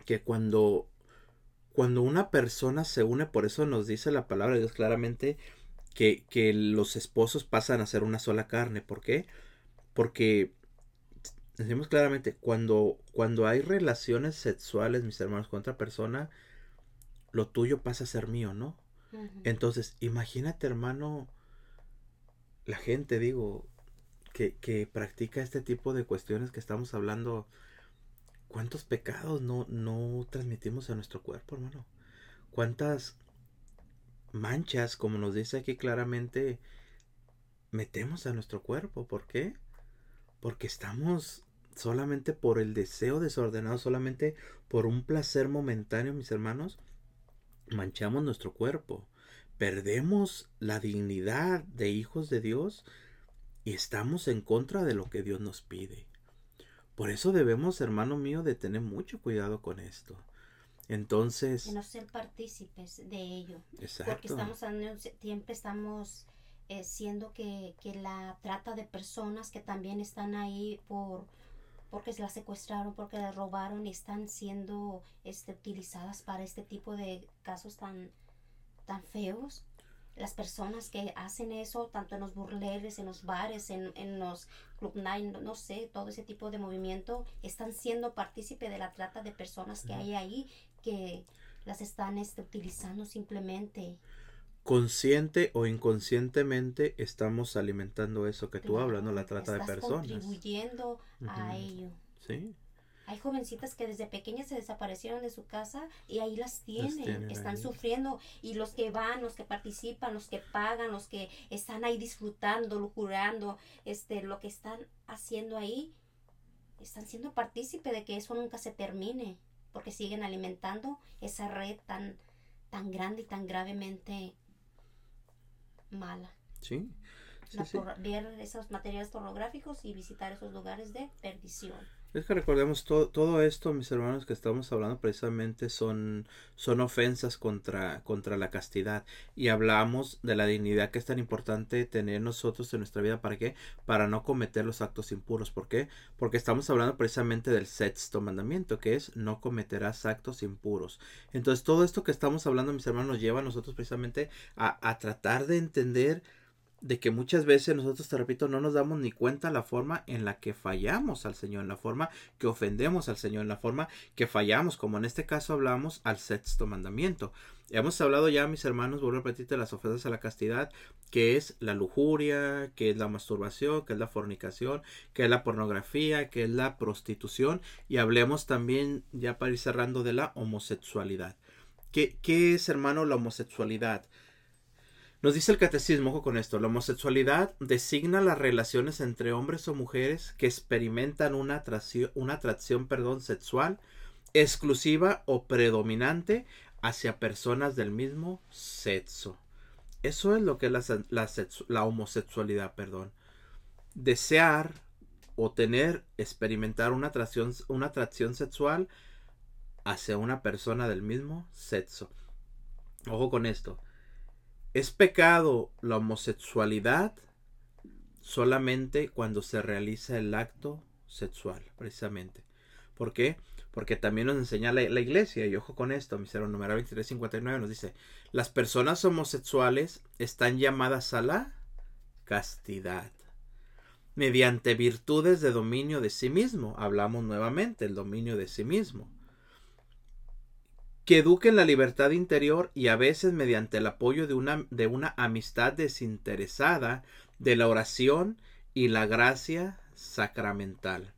que cuando, cuando una persona se une, por eso nos dice la palabra de Dios claramente, que, que los esposos pasan a ser una sola carne. ¿Por qué? Porque decimos claramente, cuando, cuando hay relaciones sexuales, mis hermanos, con otra persona, lo tuyo pasa a ser mío, ¿no? Entonces, imagínate, hermano, la gente, digo, que, que, practica este tipo de cuestiones que estamos hablando. ¿Cuántos pecados no, no transmitimos a nuestro cuerpo, hermano? ¿Cuántas manchas, como nos dice aquí claramente, metemos a nuestro cuerpo? ¿Por qué? Porque estamos solamente por el deseo desordenado, solamente por un placer momentáneo, mis hermanos, manchamos nuestro cuerpo, perdemos la dignidad de hijos de Dios y estamos en contra de lo que Dios nos pide. Por eso debemos, hermano mío, de tener mucho cuidado con esto. Entonces... De no ser partícipes de ello. Exacto. Porque estamos siempre estamos eh, siendo que, que la trata de personas que también están ahí por porque se las secuestraron, porque las robaron y están siendo este, utilizadas para este tipo de casos tan, tan feos. Las personas que hacen eso, tanto en los burleles, en los bares, en, en los club night, no, sé, todo ese tipo de movimiento, están siendo partícipe de la trata de personas que hay ahí que las están este, utilizando simplemente consciente o inconscientemente estamos alimentando eso que tú hablas, ¿no? La trata de personas. contribuyendo a ello. Sí. Hay jovencitas que desde pequeñas se desaparecieron de su casa y ahí las tienen, están sufriendo y los que van, los que participan, los que pagan, los que están ahí disfrutando, lucurando, este, lo que están haciendo ahí, están siendo partícipe de que eso nunca se termine, porque siguen alimentando esa red tan, tan grande y tan gravemente mala. Sí. Ver esos materiales pornográficos y visitar esos lugares de perdición. Es que recordemos todo, esto, mis hermanos, que estamos hablando precisamente son, son ofensas contra, contra la castidad. Y hablamos de la dignidad que es tan importante tener nosotros en nuestra vida. ¿Para qué? Para no cometer los actos impuros. ¿Por qué? Porque estamos hablando precisamente del sexto mandamiento, que es no cometerás actos impuros. Entonces todo esto que estamos hablando, mis hermanos, nos lleva a nosotros precisamente a, a tratar de entender de que muchas veces nosotros, te repito, no nos damos ni cuenta la forma en la que fallamos al Señor, la forma que ofendemos al Señor, la forma que fallamos, como en este caso hablamos al sexto mandamiento. Hemos hablado ya, mis hermanos, vuelvo a repetirte las ofensas a la castidad, que es la lujuria, que es la masturbación, que es la fornicación, que es la pornografía, que es la prostitución, y hablemos también, ya para ir cerrando, de la homosexualidad. ¿Qué, qué es, hermano, la homosexualidad? Nos dice el catecismo, ojo con esto, la homosexualidad designa las relaciones entre hombres o mujeres que experimentan una atracción, una atracción perdón, sexual exclusiva o predominante hacia personas del mismo sexo. Eso es lo que es la, la homosexualidad, perdón. Desear o tener, experimentar una atracción, una atracción sexual hacia una persona del mismo sexo. Ojo con esto. Es pecado la homosexualidad solamente cuando se realiza el acto sexual, precisamente. ¿Por qué? Porque también nos enseña la, iglesia, y ojo con esto, mi número 2359 nos dice, las personas homosexuales están llamadas a la castidad. mediante virtudes de dominio de sí mismo. Hablamos nuevamente el dominio de sí mismo. Que eduquen la libertad interior y a veces mediante el apoyo de una, de una amistad desinteresada de la oración y la gracia sacramental.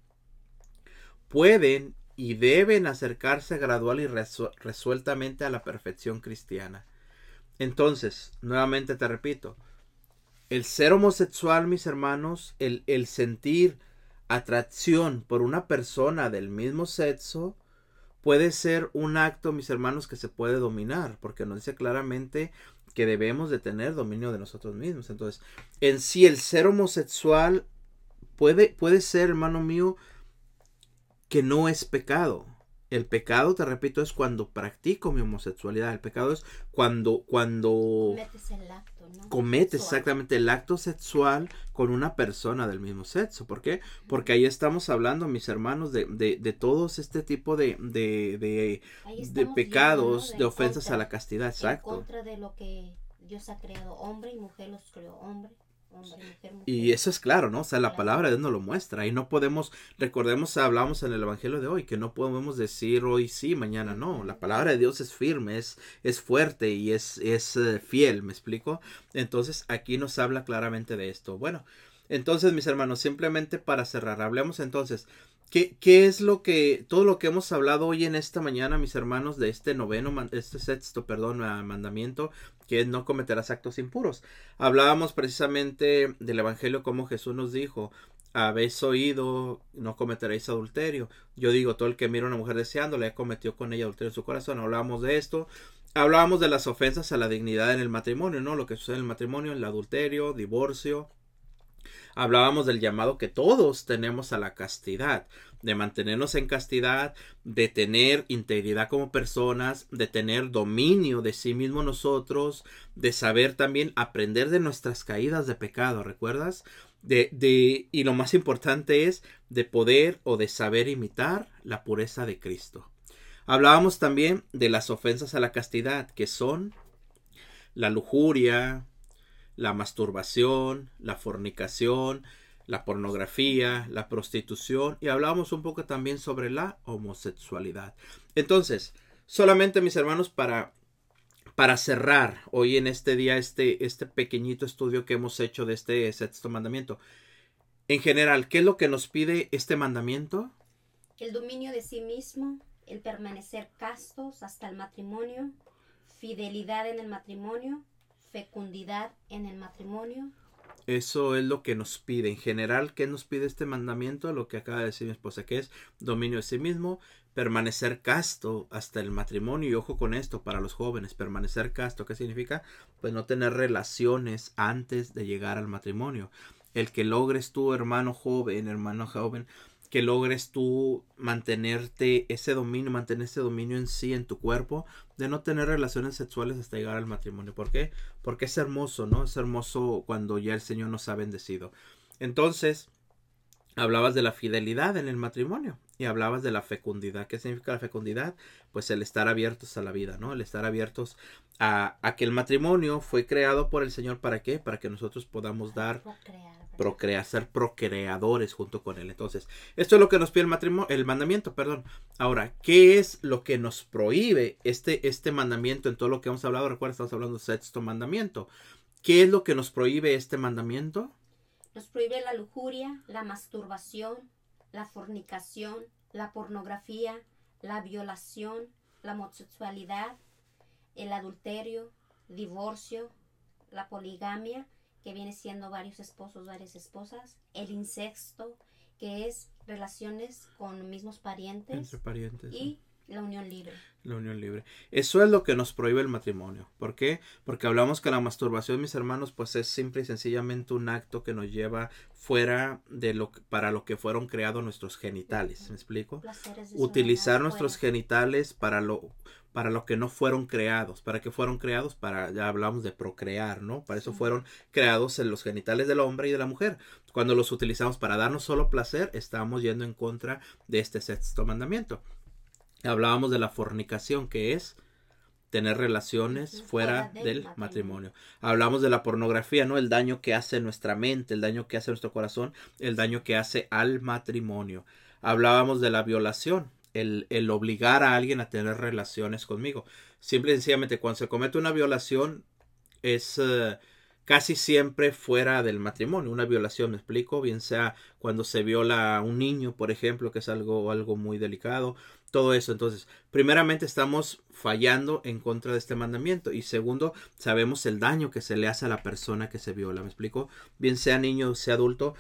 Pueden y deben acercarse gradual y resueltamente a la perfección cristiana. Entonces, nuevamente te repito, el ser homosexual, mis hermanos, el, el sentir atracción por una persona del mismo sexo, puede ser un acto, mis hermanos, que se puede dominar, porque nos dice claramente que debemos de tener dominio de nosotros mismos. Entonces, en sí el ser homosexual puede, puede ser, hermano mío, que no es pecado. El pecado, te repito, es cuando practico mi homosexualidad. El pecado es cuando, cuando cometes el acto, ¿no? Cometes exactamente el acto sexual con una persona del mismo sexo. ¿Por qué? Porque ahí estamos hablando, mis hermanos, de, de, de todos este tipo de, de, de, pecados, de, ofensas a la castidad. Exacto. En contra de lo que Dios ha creado, hombre y mujer los creó, hombre y eso es claro, ¿no? O sea, la palabra de Dios nos lo muestra. Y no podemos, recordemos, hablamos en el Evangelio de hoy, que no podemos decir hoy sí, mañana no. La palabra de Dios es firme, es, es fuerte y es, es eh, fiel, ¿me explico? Entonces aquí nos habla claramente de esto. Bueno, entonces mis hermanos, simplemente para cerrar, hablemos entonces ¿Qué, ¿Qué, es lo que, todo lo que hemos hablado hoy en esta mañana, mis hermanos, de este noveno, este sexto, perdón, mandamiento, que es no cometerás actos impuros? Hablábamos precisamente del Evangelio como Jesús nos dijo, habéis oído, no cometeréis adulterio. Yo digo, todo el que mira a una mujer deseándola, cometió con ella adulterio en su corazón. Hablábamos de esto. Hablábamos de las ofensas a la dignidad en el matrimonio, ¿no? Lo que sucede en el matrimonio, el adulterio, divorcio, hablábamos del llamado que todos tenemos a la castidad, de mantenernos en castidad, de tener integridad como personas, de tener dominio de sí mismo nosotros, de saber también aprender de nuestras caídas de pecado, ¿recuerdas? De, de, y lo más importante es de poder o de saber imitar la pureza de Cristo. Hablábamos también de las ofensas a la castidad, que son la lujuria, la masturbación, la fornicación, la pornografía, la prostitución y hablamos un poco también sobre la homosexualidad. Entonces, solamente mis hermanos para para cerrar hoy en este día este este pequeñito estudio que hemos hecho de este sexto mandamiento. En general, ¿qué es lo que nos pide este mandamiento? El dominio de sí mismo, el permanecer castos hasta el matrimonio, fidelidad en el matrimonio, fecundidad en el matrimonio. Eso es lo que nos pide. En general, ¿qué nos pide este mandamiento? Lo que acaba de decir mi esposa, que es dominio de sí mismo, permanecer casto hasta el matrimonio. Y ojo con esto, para los jóvenes, permanecer casto, ¿qué significa? Pues no tener relaciones antes de llegar al matrimonio. El que logres tú, hermano joven, hermano joven, que logres tú mantenerte ese dominio, mantener ese dominio en sí, en tu cuerpo, de no tener relaciones sexuales hasta llegar al matrimonio. ¿Por qué? Porque es hermoso, ¿no? Es hermoso cuando ya el Señor nos ha bendecido. Entonces, hablabas de la fidelidad en el matrimonio y hablabas de la fecundidad. ¿Qué significa la fecundidad? Pues el estar abiertos a la vida, ¿no? El estar abiertos a, que el matrimonio fue creado por el Señor para qué? Para que nosotros podamos dar procrear, ser procreadores junto con él. Entonces, esto es lo que nos pide el matrimonio, el mandamiento, perdón. Ahora, ¿qué es lo que nos prohíbe este, este mandamiento en todo lo que hemos hablado? Recuerda, estamos hablando del sexto mandamiento. ¿Qué es lo que nos prohíbe este mandamiento? Nos prohíbe la lujuria, la masturbación, la fornicación, la pornografía, la violación, la homosexualidad, el adulterio, divorcio, la poligamia, que viene siendo varios esposos, varias esposas, el incesto, que es relaciones con mismos parientes, Entre parientes y la unión libre. La unión libre. Eso es lo que nos prohíbe el matrimonio. ¿Por qué? Porque hablamos que la masturbación, mis hermanos, pues es simple y sencillamente un acto que nos lleva fuera de lo que, para lo que fueron creados nuestros genitales. ¿Me explico? Utilizar nuestros genitales para lo para lo que no fueron creados. ¿Para qué fueron creados? Para, ya hablamos de procrear, ¿no? Para eso fueron creados en los genitales del hombre y de la mujer. Cuando los utilizamos para darnos solo placer, estamos yendo en contra de este sexto mandamiento. Hablábamos de la fornicación, que es tener relaciones fuera, fuera del del matrimonio. matrimonio. Hablamos de la pornografía, ¿no? El daño que hace nuestra mente, el daño que hace nuestro corazón, el daño que hace al matrimonio. Hablábamos de la violación, el, el obligar a alguien a tener relaciones conmigo. Simple y sencillamente, cuando se comete una violación, es eh, casi siempre fuera del matrimonio. Una violación, me explico, bien sea cuando se viola a un niño, por ejemplo, que es algo, algo muy delicado, todo eso. Entonces, primeramente estamos fallando en contra de este mandamiento y segundo, sabemos el daño que se le hace a la persona que se viola, me explico, bien sea niño, sea adulto.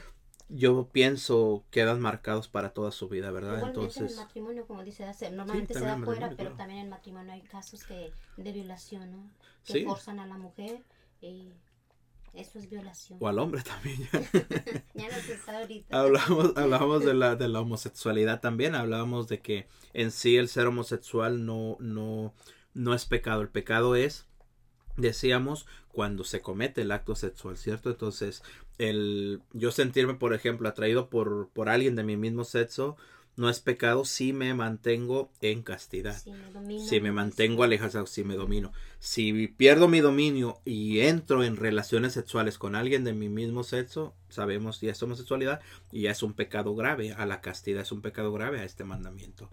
Yo pienso quedan marcados para toda su vida, ¿verdad? Igualmente en el Entonces, matrimonio, como dice, normalmente se también da fuera, pero claro. también en el matrimonio hay casos que, de violación, ¿no? Que Sí. forzan a la mujer y eso es violación. o al hombre también. Ya no se sabe ahorita. Hablamos, hablamos de la, de la homosexualidad también, hablábamos de que en sí el ser homosexual no, no, no es pecado, el pecado es, decíamos, cuando se comete el acto sexual, ¿cierto? Entonces, el yo sentirme, por ejemplo, atraído por, por alguien de mi mismo sexo, no es pecado si me mantengo en castidad. Si me domino, Si me mantengo alejado, si me domino. Si pierdo mi dominio y entro en relaciones sexuales con alguien de mi mismo sexo, sabemos ya es homosexualidad y ya es un pecado grave. A la castidad es un pecado grave a este mandamiento.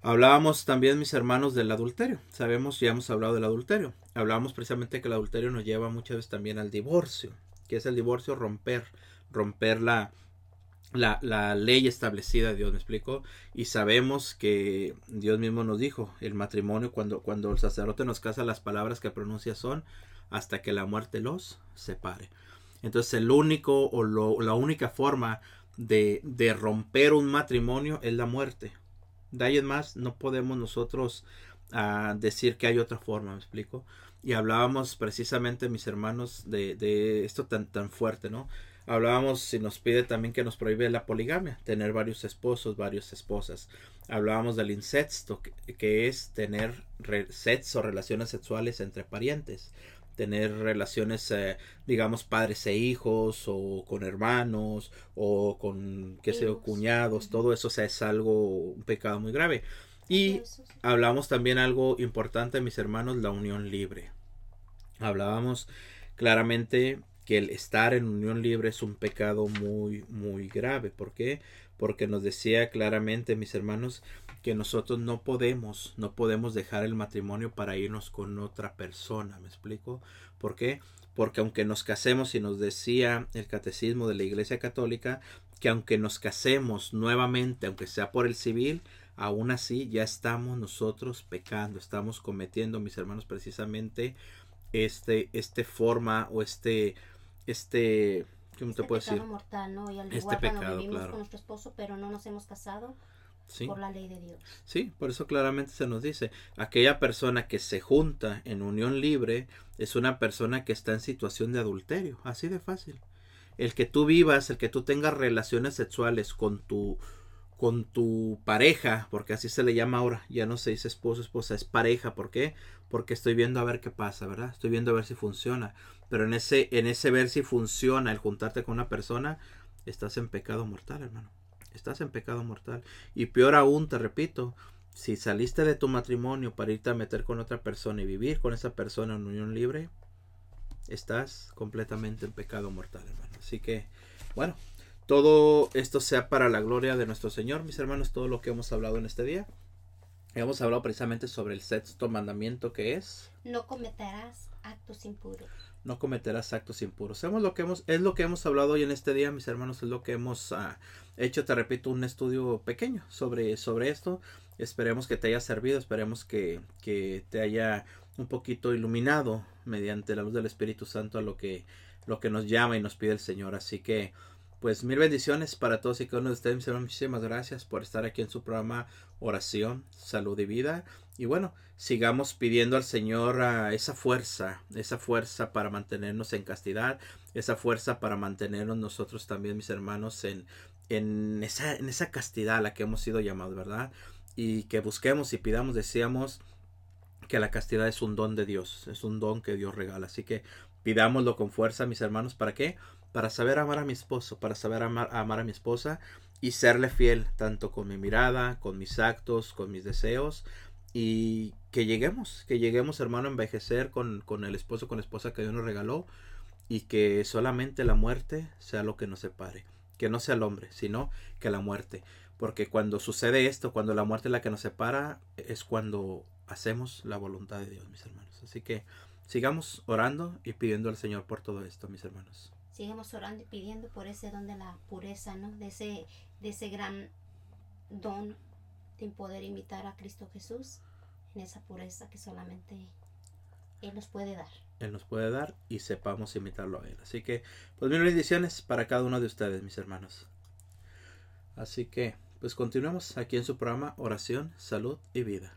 Hablábamos también, mis hermanos, del adulterio. Sabemos, ya hemos hablado del adulterio. Hablábamos precisamente que el adulterio nos lleva muchas veces también al divorcio. que es el divorcio? Romper, romper la, la, la ley establecida Dios, ¿me explico? Y sabemos que Dios mismo nos dijo, el matrimonio, cuando, cuando el sacerdote nos casa, las palabras que pronuncia son hasta que la muerte los separe. Entonces el único o lo- la única forma de, de romper un matrimonio es la muerte. De ahí más no podemos nosotros ah, decir que hay otra forma, ¿me explico? Y hablábamos precisamente, mis hermanos, de, de esto tan, tan fuerte, ¿no? Hablábamos, si nos pide también que nos prohíbe la poligamia, tener varios esposos, varias esposas. Hablábamos del incesto, que, que es tener re- sexo, relaciones sexuales entre parientes. Tener relaciones, eh, digamos, padres e hijos, o con hermanos, o con, qué sé yo, cuñados, todo eso, o sea, es algo, un pecado muy grave. Y hablamos también algo importante, mis hermanos, la unión libre. Hablábamos claramente que el estar en unión libre es un pecado muy, muy grave. ¿Por qué? Porque nos decía claramente, mis hermanos, que nosotros no podemos, no podemos dejar el matrimonio para irnos con otra persona. ¿Me explico? ¿Por qué? Porque aunque nos casemos, y nos decía el catecismo de la Iglesia Católica, que aunque nos casemos nuevamente, aunque sea por el civil, aún así ya estamos nosotros pecando, estamos cometiendo, mis hermanos, precisamente este, este forma o este, este, ¿cómo te Este puedo decir? mortal, ¿no? Y al Este igual cuando pecado, vivimos claro. con nuestro esposo, pero no nos hemos casado Sí, por la ley de Dios. sí, por eso claramente se nos dice, aquella persona que se junta en unión libre es una persona que está en situación de adulterio, así de fácil. El que tú vivas, el que tú tengas relaciones sexuales con tu con tu pareja, porque así se le llama ahora, ya no se dice esposo, esposa, es pareja, ¿por qué? Porque estoy viendo a ver qué pasa, ¿verdad? Estoy viendo a ver si funciona. Pero en ese, en ese ver si funciona el juntarte con una persona, estás en pecado mortal, hermano. Estás en pecado mortal. Y peor aún, te repito, si saliste de tu matrimonio para irte a meter con otra persona y vivir con esa persona en unión libre, estás completamente en pecado mortal, hermano. Así que, bueno, todo esto sea para la gloria de nuestro Señor, mis hermanos, todo lo que hemos hablado en este día. Hemos hablado precisamente sobre el sexto mandamiento que es No cometerás actos impuros. No cometerás actos impuros. Hemos lo que hemos, es lo que hemos hablado hoy en este día, mis hermanos, es lo que hemos ah, hecho, te repito, un estudio pequeño sobre, sobre esto. Esperemos que te haya servido, esperemos que, que te haya un poquito iluminado mediante la luz del Espíritu Santo a lo que, lo que nos llama y nos pide el Señor. Así que, pues mil bendiciones para todos y cada uno de ustedes, mis hermanos. Muchísimas gracias por estar aquí en su programa Oración, Salud y Vida. Y bueno, sigamos pidiendo al Señor ah, esa fuerza, esa fuerza para mantenernos en castidad, esa fuerza para mantenernos nosotros también, mis hermanos, en, en, esa, en esa castidad a la que hemos sido llamados, ¿verdad? Y que busquemos y pidamos, decíamos, que la castidad es un don de Dios, es un don que Dios regala. Así que pidámoslo con fuerza, mis hermanos, ¿para qué? Para saber amar a mi esposo, para saber amar, amar a mi esposa y serle fiel, tanto con mi mirada, con mis actos, con mis deseos, y que lleguemos, que lleguemos hermano a envejecer con, con el esposo, con la esposa que Dios nos regaló y que solamente la muerte sea lo que nos separe, que no sea el hombre, sino que la muerte, porque cuando sucede esto, cuando la muerte es la que nos separa, es cuando hacemos la voluntad de Dios, mis hermanos. Así que sigamos orando y pidiendo al Señor por todo esto, mis hermanos. Sigamos orando y pidiendo por ese don de la pureza, ¿no? De ese, de ese gran don de poder imitar a Cristo Jesús en esa pureza que solamente Él nos puede dar. Él nos puede dar y sepamos imitarlo a Él. Así que, pues mil bendiciones para cada uno de ustedes, mis hermanos. Así que, pues continuemos aquí en su programa Oración, Salud y Vida.